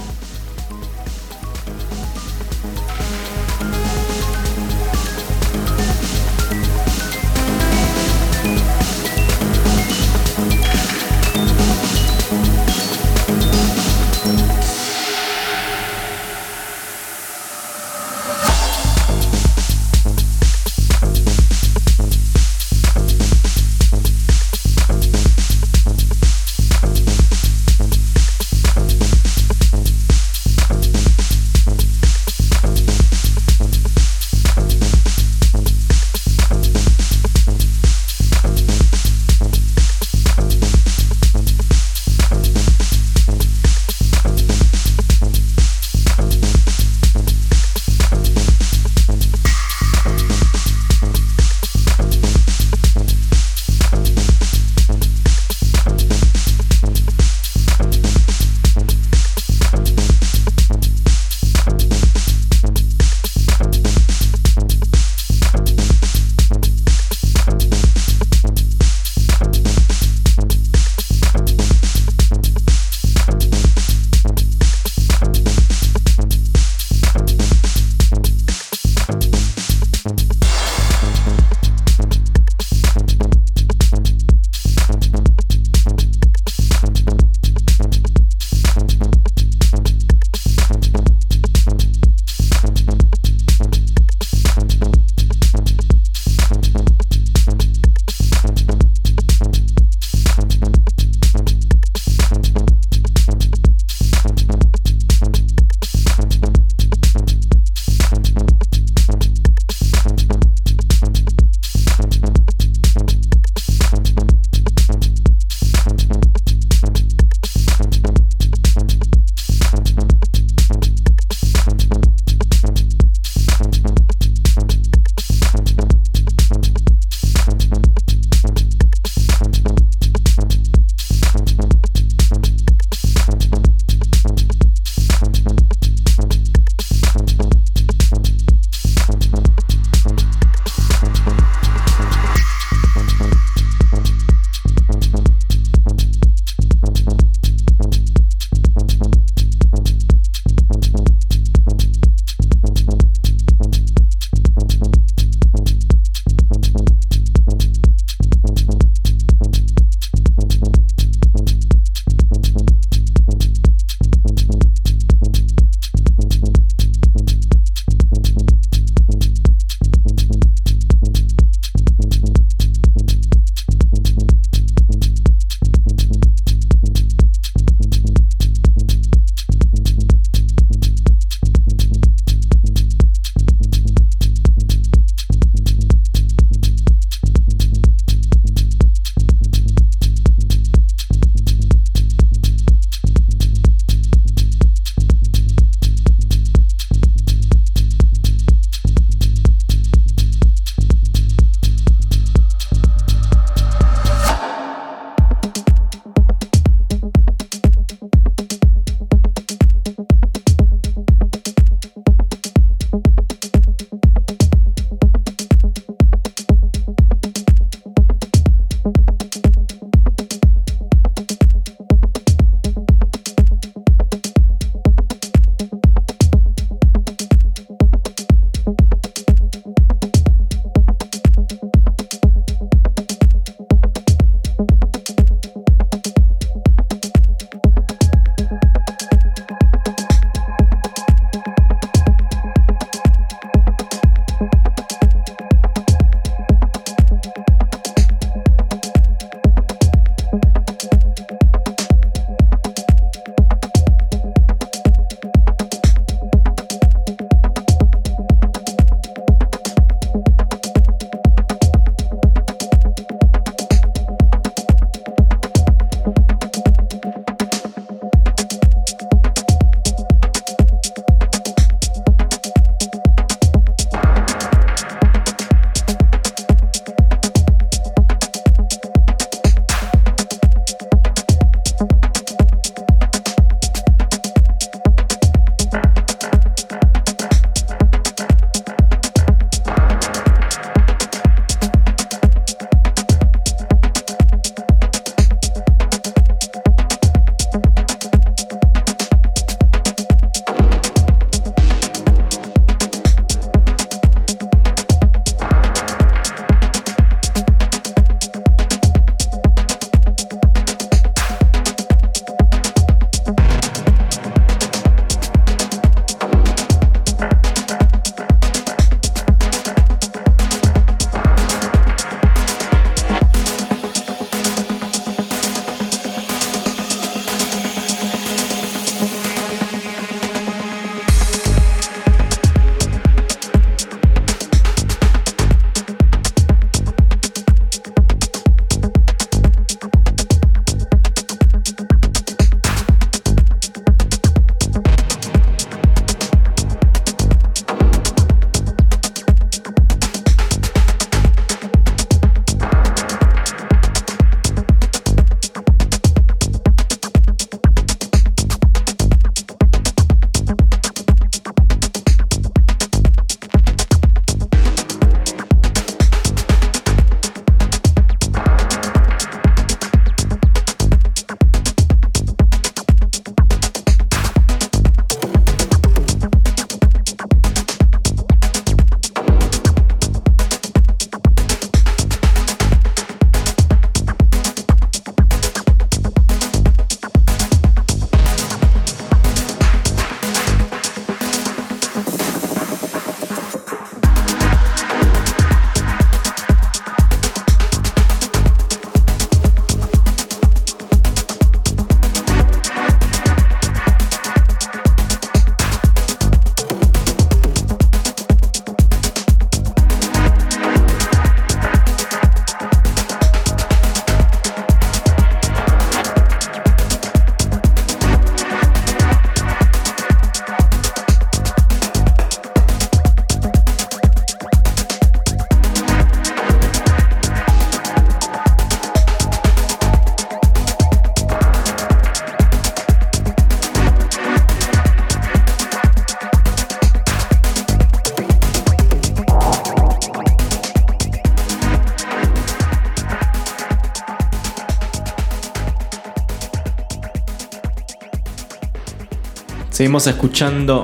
Seguimos escuchando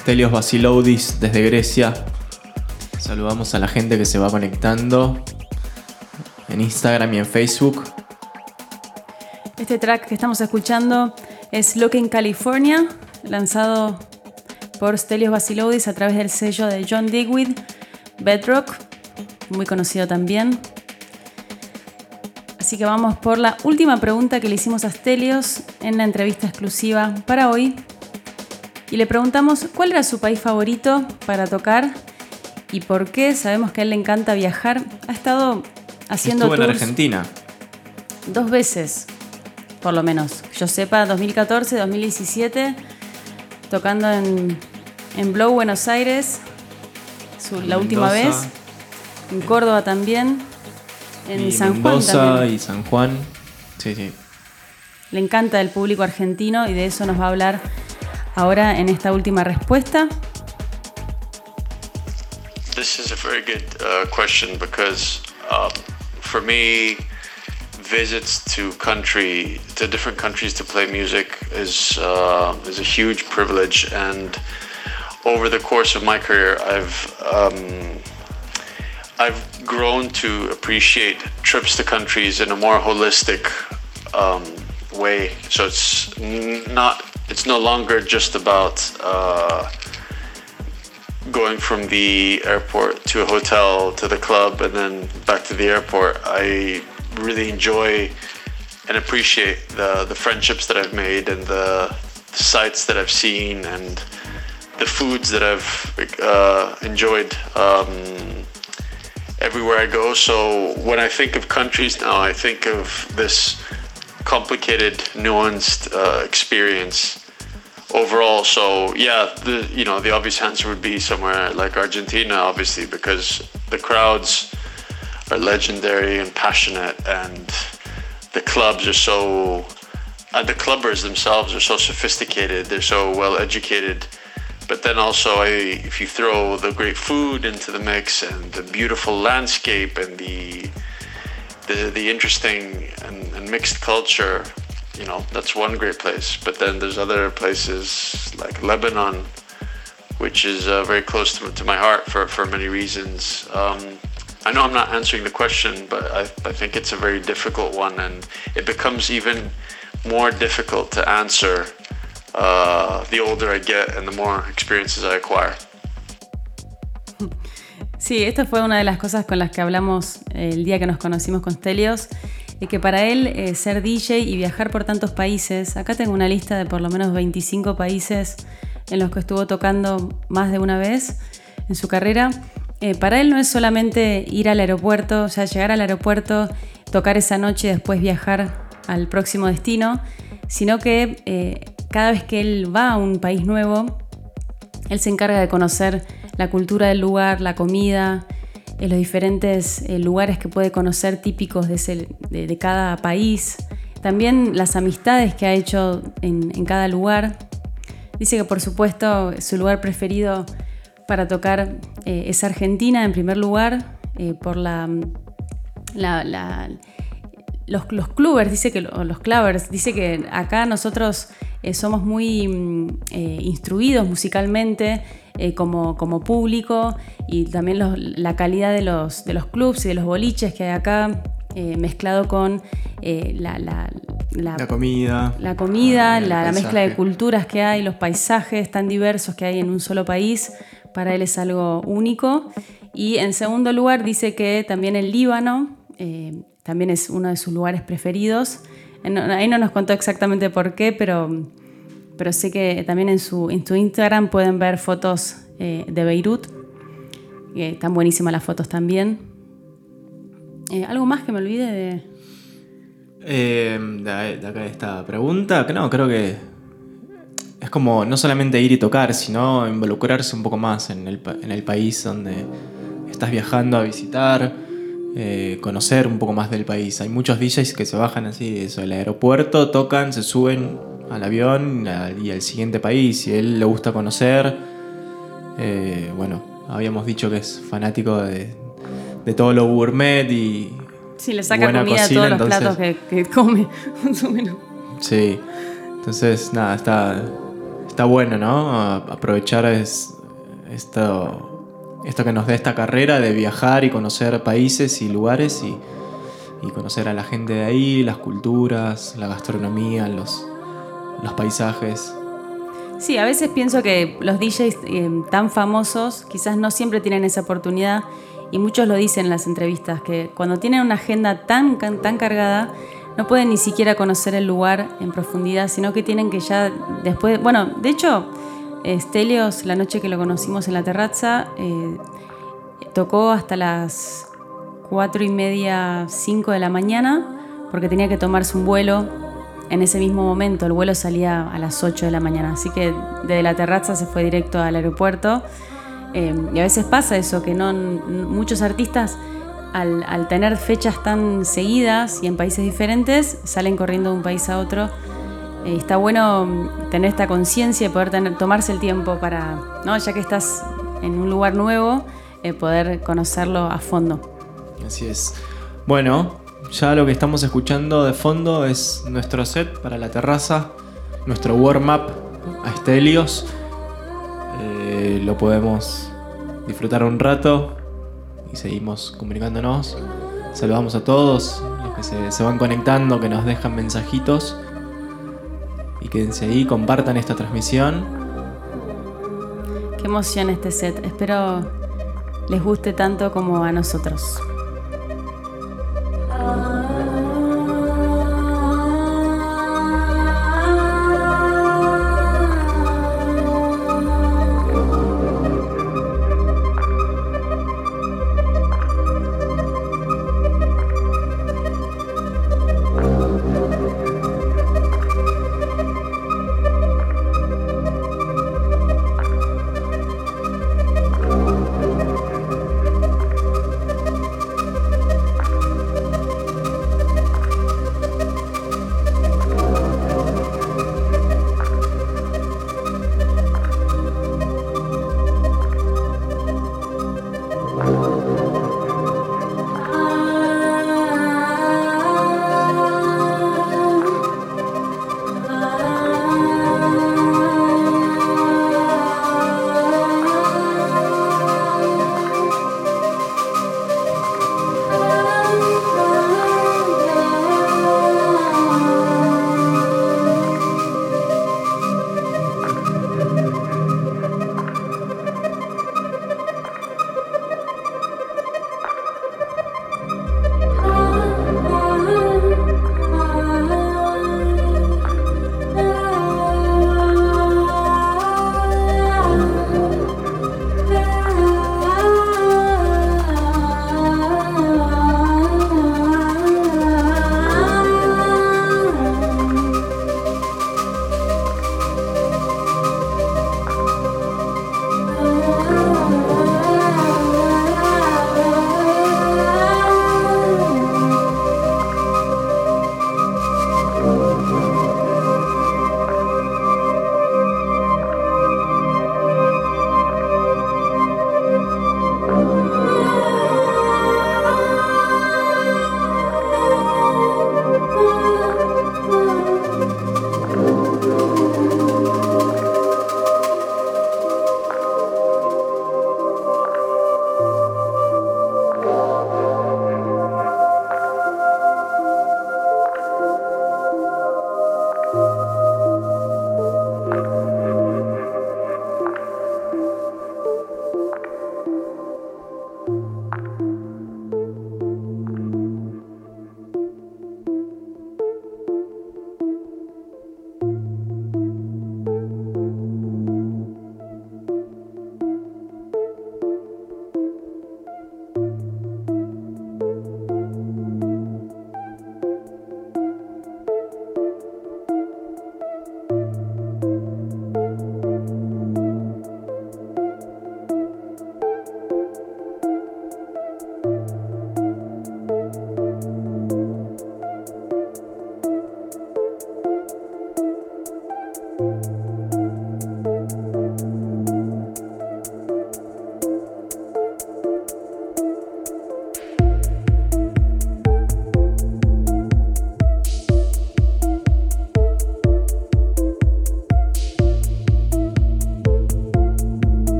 Stelios Basiloudis desde Grecia. Saludamos a la gente que se va conectando en Instagram y en Facebook. Este track que estamos escuchando es Looking California, lanzado por Stelios Basiloudis a través del sello de John Digweed, Bedrock, muy conocido también. Así que vamos por la última pregunta que le hicimos a Stelios en la entrevista exclusiva para hoy. Y le preguntamos cuál era su país favorito para tocar y por qué. Sabemos que a él le encanta viajar. Ha estado haciendo Estuvo en tours Argentina. dos veces, por lo menos. Yo sepa, 2014, 2017, tocando en, en Blow, Buenos Aires, su- la última vez. En Córdoba también. En y San Juan Mendoza también. y San Juan. Sí, sí. Le encanta el público argentino y de eso nos va a hablar ahora en esta última respuesta. This is a very good uh, question because um, for me, visits to country to different countries to play music is uh, is a huge privilege, and over the course of my career, I've um, I've grown to appreciate trips to countries in a more holistic um, way. So it's not it's no longer just about. Uh, going from the airport to a hotel to the club and then back to the airport, I really enjoy and appreciate the the friendships that I've made and the sights that I've seen and the foods that I've uh, enjoyed um, everywhere I go. So when I think of countries now, I think of this complicated, nuanced uh, experience overall. So yeah, the you know the obvious answer would be somewhere like Argentina, obviously, because the crowds are legendary and passionate, and the clubs are so. And the clubbers themselves are so sophisticated. They're so well educated. But then also, I, if you throw the great food into the mix and the beautiful landscape and the the, the interesting and, and mixed culture, you know, that's one great place. But then there's other places like Lebanon, which is uh, very close to, to my heart for, for many reasons. Um, I know I'm not answering the question, but I, I think it's a very difficult one, and it becomes even more difficult to answer uh, the older I get and the more experiences I acquire. Sí, esta fue una de las cosas con las que hablamos eh, el día que nos conocimos con Stelios, y que para él eh, ser DJ y viajar por tantos países, acá tengo una lista de por lo menos 25 países en los que estuvo tocando más de una vez en su carrera, eh, para él no es solamente ir al aeropuerto, o sea, llegar al aeropuerto, tocar esa noche y después viajar al próximo destino, sino que eh, cada vez que él va a un país nuevo, él se encarga de conocer la cultura del lugar, la comida, eh, los diferentes eh, lugares que puede conocer típicos de, ese- de- cada país, también las amistades que ha hecho en, cada lugar. Dice que por supuesto su lugar preferido para tocar eh, es Argentina en primer lugar, por la, la- los, los clubbers, dice que los dice que acá nosotros somos muy mm, instruidos musicalmente eh, como, como público y también los- la calidad de los, de los clubs y de los boliches que hay acá, eh, mezclado con eh, la, la- la- La comida. la comida, Ah, la, la mezcla de culturas que hay, los paisajes tan diversos que hay en un solo país, para él es algo único. Y en segundo lugar dice que también el Líbano eh, también es uno de sus lugares preferidos. Eh, no- Ahí no nos contó exactamente por qué, pero, pero sé que también en su, en su Instagram pueden ver fotos eh, de Beirut. están buenísimas las fotos también. Eh, ¿Algo más que me olvide de...? Eh, de, acá esta pregunta, no, creo que es como no solamente ir y tocar, sino involucrarse un poco más en el, en el país donde estás viajando a visitar, eh, conocer un poco más del país. Hay muchos DJs que se bajan así, eso, del aeropuerto, tocan, se suben al avión a- y al siguiente país. Y a él le gusta conocer. Eh, bueno, habíamos dicho que es fanático de, de todo lo gourmet y, Sí, le saca Buena comida a cocina, todos los platos que, que come, más o menos. Sí. Entonces, nada, está, está bueno, ¿no? A- Aprovechar es, esto, esto que nos da esta carrera de viajar y conocer países y lugares y, y conocer a la gente de ahí, las culturas, la gastronomía, los, los paisajes. Sí, a veces pienso que los DJs eh, tan famosos quizás no siempre tienen esa oportunidad y muchos lo dicen en las entrevistas, que cuando tienen una agenda tan, tan cargada no pueden ni siquiera conocer el lugar en profundidad, sino que tienen que ya después, bueno, de hecho, Stelios, la noche que lo conocimos en la terraza, eh, tocó hasta las cuatro y media, cinco de la mañana, porque tenía que tomarse un vuelo en ese mismo momento. El vuelo salía a las 8 de la mañana, así que desde la terraza se fue directo al aeropuerto. Eh, y a veces pasa eso, que no, muchos artistas al, al tener fechas tan seguidas y en países diferentes, salen corriendo de un país a otro. Eh, está bueno mm, tener esta conciencia y poder tener, tomarse el tiempo para, ¿no? ya que estás en un lugar nuevo, eh, poder conocerlo a fondo. Así es. Bueno, ya lo que estamos escuchando de fondo es nuestro set para la terraza, nuestro warm-up a Stelios. Eh, lo podemos disfrutar un rato y seguimos comunicándonos. Saludamos a todos los que se, se van conectando, que nos dejan mensajitos. Y quédense ahí, compartan esta transmisión. Qué emoción este set. Espero les guste tanto como a nosotros.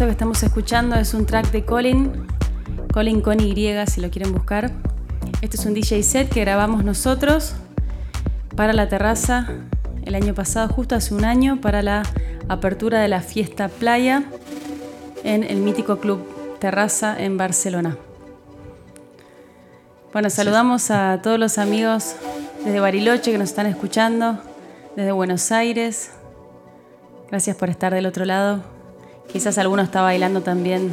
Esto que estamos escuchando es un track de Colin, Colin con Y si lo quieren buscar. Este es un DJ set que grabamos nosotros para la terraza el año pasado, justo hace un año, para la apertura de la fiesta playa en el mítico club Terraza en Barcelona. Bueno, saludamos a todos los amigos desde Bariloche que nos están escuchando, desde Buenos Aires. Gracias por estar del otro lado. Quizás alguno está bailando también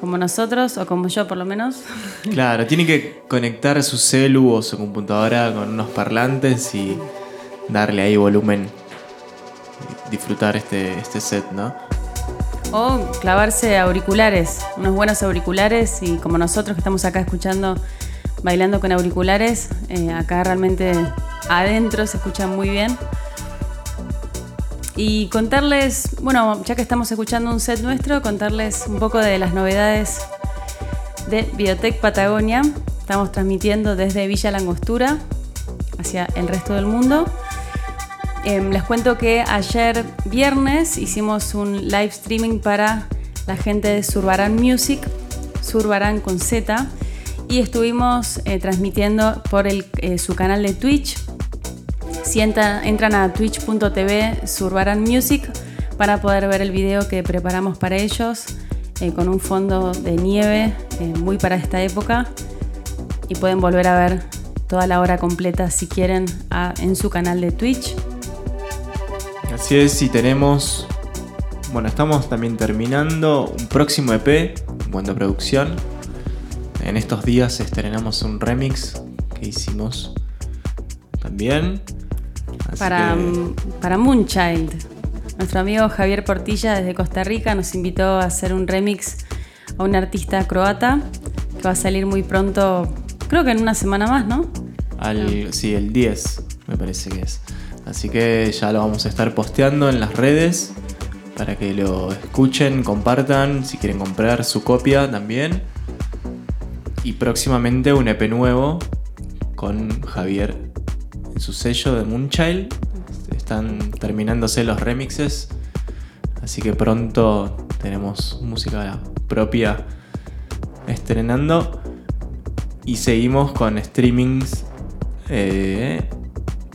como nosotros, o como yo por lo menos. Claro, tiene que conectar su celu o su computadora con unos parlantes y darle ahí volumen. y Disfrutar este, este set, ¿no? O clavarse auriculares, unos buenos auriculares y como nosotros que estamos acá escuchando, bailando con auriculares, eh, acá realmente adentro se escucha muy bien. Y contarles, bueno, ya que estamos escuchando un set nuestro, contarles un poco de las novedades de Biotech Patagonia. Estamos transmitiendo desde Villa Langostura hacia el resto del mundo. Em, les cuento que ayer viernes hicimos un live streaming para la gente de Surbarán Music, Surbarán con Z, y estuvimos eh, transmitiendo por eh, su canal de Twitch. Si entra- entran a twitch.tv Surbarán Music para poder ver el video que preparamos para ellos eh, con un fondo de nieve eh, muy para esta época y pueden volver a ver toda la hora completa si quieren en su canal de Twitch. Así es, y tenemos. Bueno, estamos también terminando un próximo EP, Buena Producción. En estos días estrenamos un remix que hicimos también. Así para, que- mm, para Moonchild. Nuestro amigo Javier Portilla desde Costa Rica nos invitó a hacer un remix a un artista croata que va a salir muy pronto, creo que en una semana más, ¿no? Al, sí, el 10 me parece que es. Así que ya lo vamos a estar posteando en las redes para que lo escuchen, compartan, si quieren comprar su copia también. Y próximamente un EP nuevo con Javier en su sello de Moonchild. Están terminándose los remixes. Así que pronto tenemos música propia estrenando. Y seguimos con streamings. eh,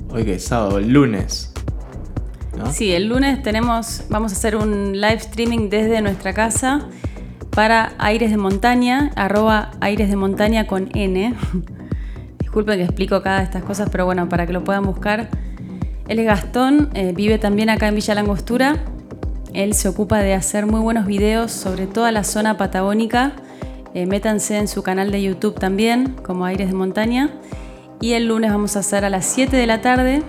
hoy que es sábado, el lunes. ¿no? Sí, el lunes tenemos, vamos a hacer un live streaming desde nuestra casa para Aires de Montaña, arroba Aires de Montaña con N. Disculpen que explico de estas cosas, pero bueno, para que lo puedan buscar. Él es Gastón, eh, vive también acá en Villa Langostura. Él se ocupa de hacer muy buenos videos sobre toda la zona patagónica. Eh, métanse en su canal de YouTube también, como Aires de Montaña. Y el lunes vamos a hacer a las 7 de la tarde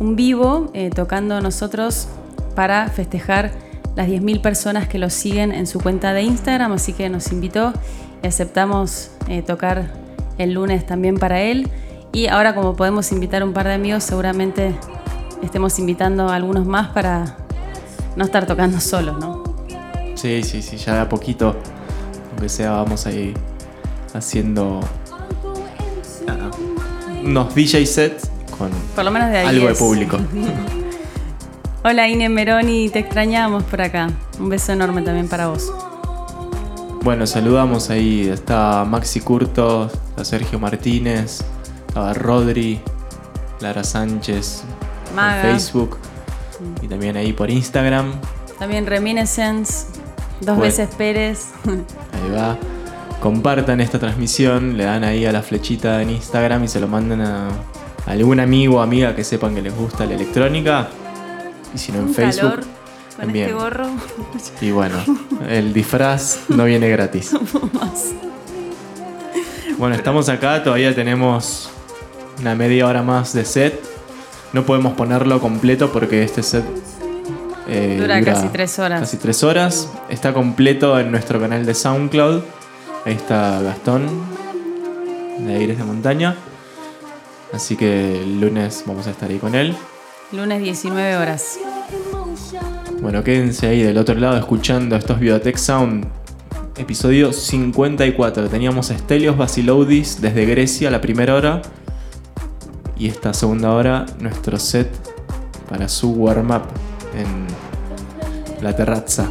un vivo eh, tocando nosotros para festejar las 10.000 personas que lo siguen en su cuenta de Instagram, así que nos invitó y aceptamos eh, tocar el lunes también para él. Y ahora como podemos invitar un par de amigos, seguramente estemos invitando a algunos más para no estar tocando solos, ¿no? Sí, sí, sí, ya de a poquito, aunque sea, vamos a ir haciendo unos DJ sets con Por lo menos de ahí. algo de público. Hola Ine Meroni, te extrañamos por acá. Un beso enorme también para vos. Bueno, saludamos ahí. Está Maxi Curto, está Sergio Martínez, estaba Rodri, Lara Sánchez Maga. en Facebook y también ahí por Instagram. También Reminiscence, dos Bueno. veces Pérez. Ahí va. Compartan esta transmisión, le dan ahí a la flechita en Instagram y se lo mandan a algún amigo o amiga que sepan que les gusta la electrónica. Y si no en Un Facebook. calor con este gorro. Y bueno, el disfraz no viene gratis. Bueno, estamos acá, todavía tenemos una media hora más de set. No podemos ponerlo completo porque este set eh, Dura casi tres horas. Casi tres horas. Está completo en nuestro canal de SoundCloud. Ahí está Gastón, de Aires de Montaña. Así que el lunes vamos a estar ahí con él. Lunes 19 horas. Bueno, quédense ahí del otro lado escuchando estos Biotech Sound. Episodio 54. Teníamos a Stelios Basiloudis desde Grecia la primera hora. Y esta segunda hora, nuestro set para su warm-up en la terraza.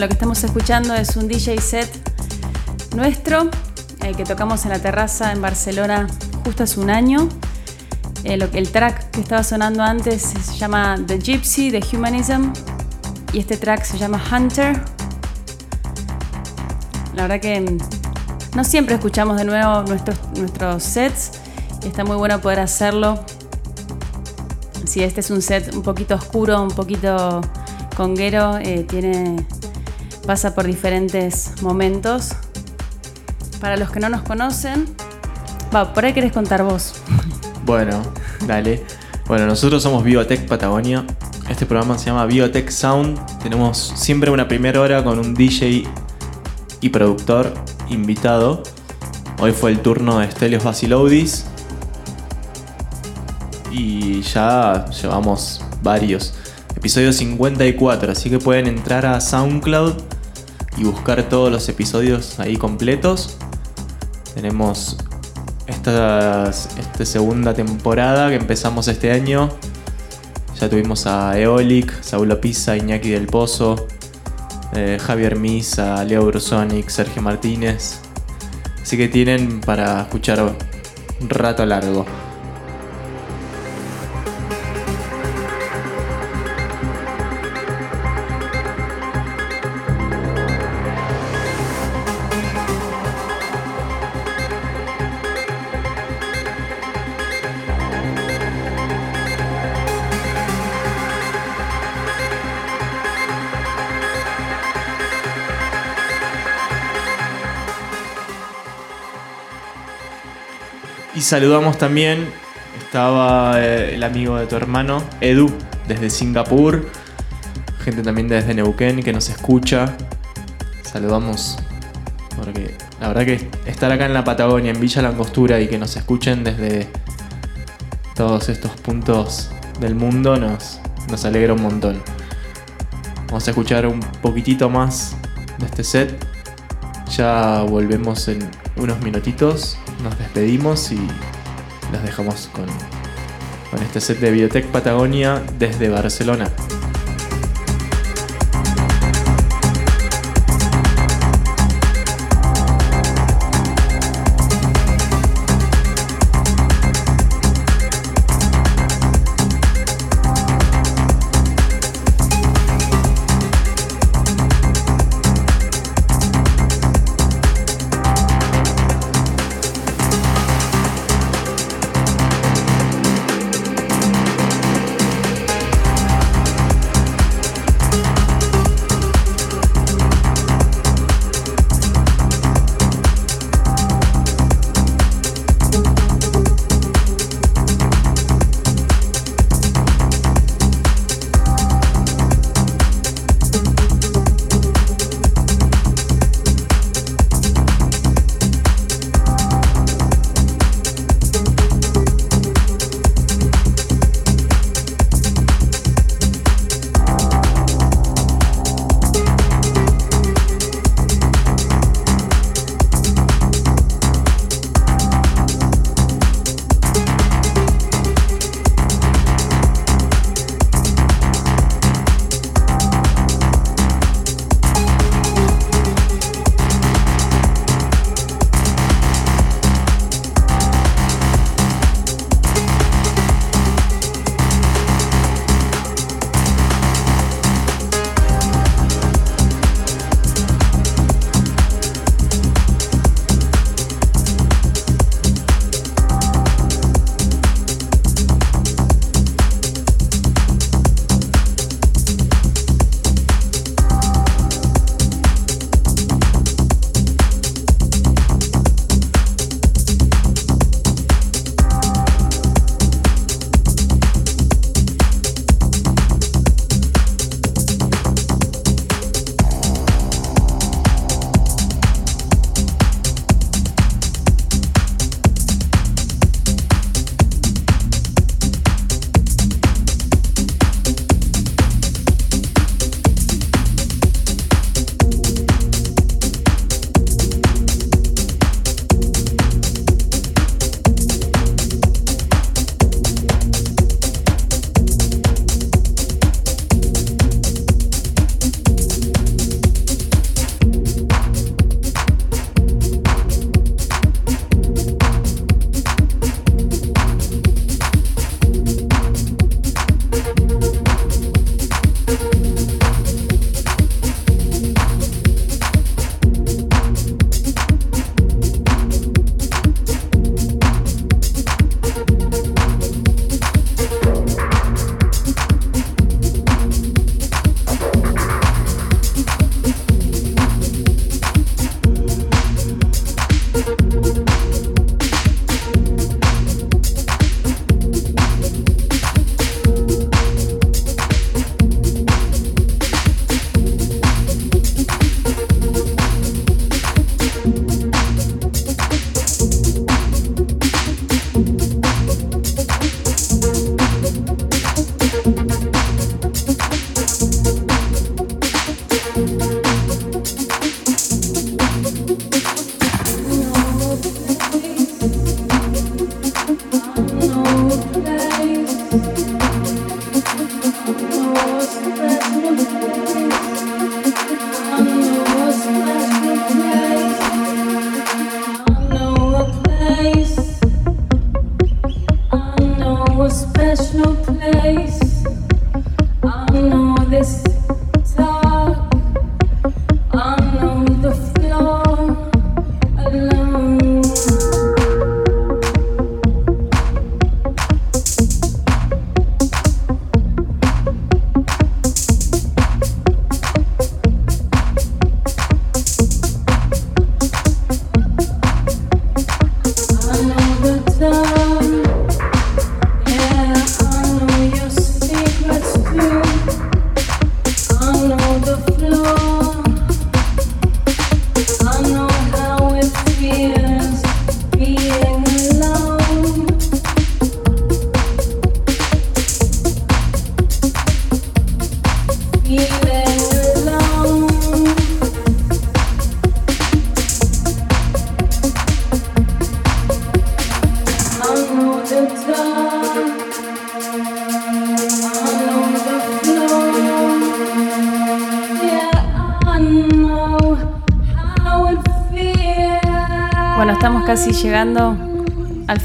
Lo que estamos escuchando es un DJ set nuestro, eh, que tocamos en la terraza en Barcelona justo hace un año. Eh, lo que- el track que estaba sonando antes se llama The Gypsy, The Humanism, y este track se llama Hunter. La verdad que mm, no siempre escuchamos de nuevo nuestros, nuestros sets, y está muy bueno poder hacerlo. Si este es un set un poquito oscuro, un poquito conguero, eh, tiene, pasa por diferentes momentos. Para los que no nos conocen, va, por ahí querés contar vos. Bueno, dale. Bueno, nosotros somos Biotech Patagonia. Este programa se llama Biotech Sound. Tenemos siempre una primera hora con un DJ y productor invitado. Hoy fue el turno de Stelios Basiloudis. Y ya llevamos varios. Episodio 54, así que pueden entrar a SoundCloud y buscar todos los episodios ahí completos. Tenemos esta, esta segunda temporada que empezamos este año. Ya tuvimos a Eolic, Saulo Pisa, Iñaki del Pozo, eh, Javier Misa, Leo Brusonic, Sergio Martínez. Así que tienen para escuchar un rato largo. Saludamos también, estaba eh, el amigo de tu hermano, Edu, desde Singapur. Gente también desde Neuquén que nos escucha. Saludamos. Porque la verdad que estar acá en la Patagonia, en Villa Langostura y que nos escuchen desde todos estos puntos del mundo nos, nos alegra un montón. Vamos a escuchar un poquitito más de este set. Ya volvemos en unos minutitos. Nos despedimos y los dejamos con, con este set de Biotech Patagonia desde Barcelona.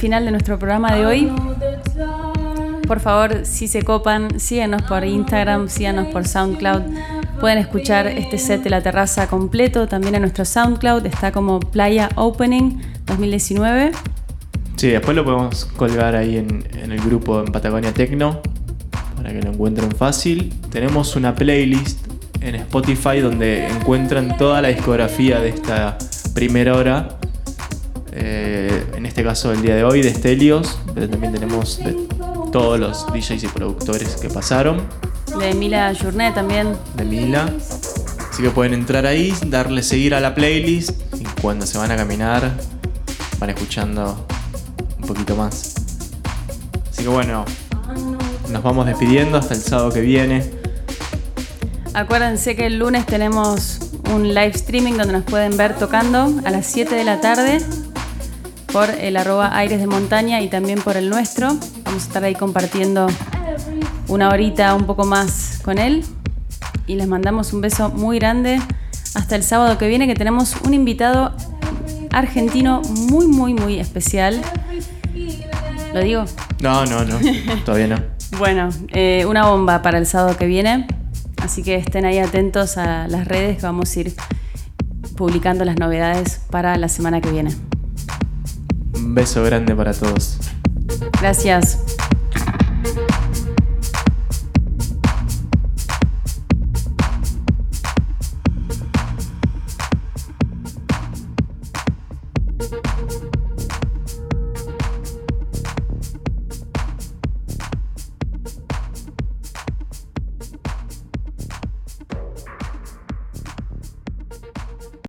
Final de nuestro programa de hoy. Por favor, si se copan, síganos por Instagram, síganos por SoundCloud. Pueden escuchar este set de la terraza completo también en nuestro SoundCloud. Está como Playa Opening 2019. Sí, después lo podemos colgar ahí en, en el grupo en Patagonia Tecno para que lo encuentren fácil. Tenemos una playlist en Spotify donde encuentran toda la discografía de esta primera hora. Caso, el día de hoy, de Stelios, pero también tenemos de todos los DJs y productores que pasaron, De Mila Journet también. de Mila. Así que pueden entrar ahí, darle seguir a la playlist y cuando se van a caminar van escuchando un poquito más. Así que bueno, nos vamos despidiendo hasta el sábado que viene. Acuérdense que el lunes tenemos un live streaming donde nos pueden ver tocando a las 7 de la tarde por el arroba aires de montaña y también por el nuestro. Vamos a estar ahí compartiendo una horita un poco más con él. Y les mandamos un beso muy grande hasta el sábado que viene que tenemos un invitado argentino muy, muy, muy especial. ¿Lo digo? No, no, no, todavía no. Bueno, eh, una bomba para el sábado que viene. Así que estén ahí atentos a las redes que vamos a ir publicando las novedades para la semana que viene. Un beso grande para todos. Gracias.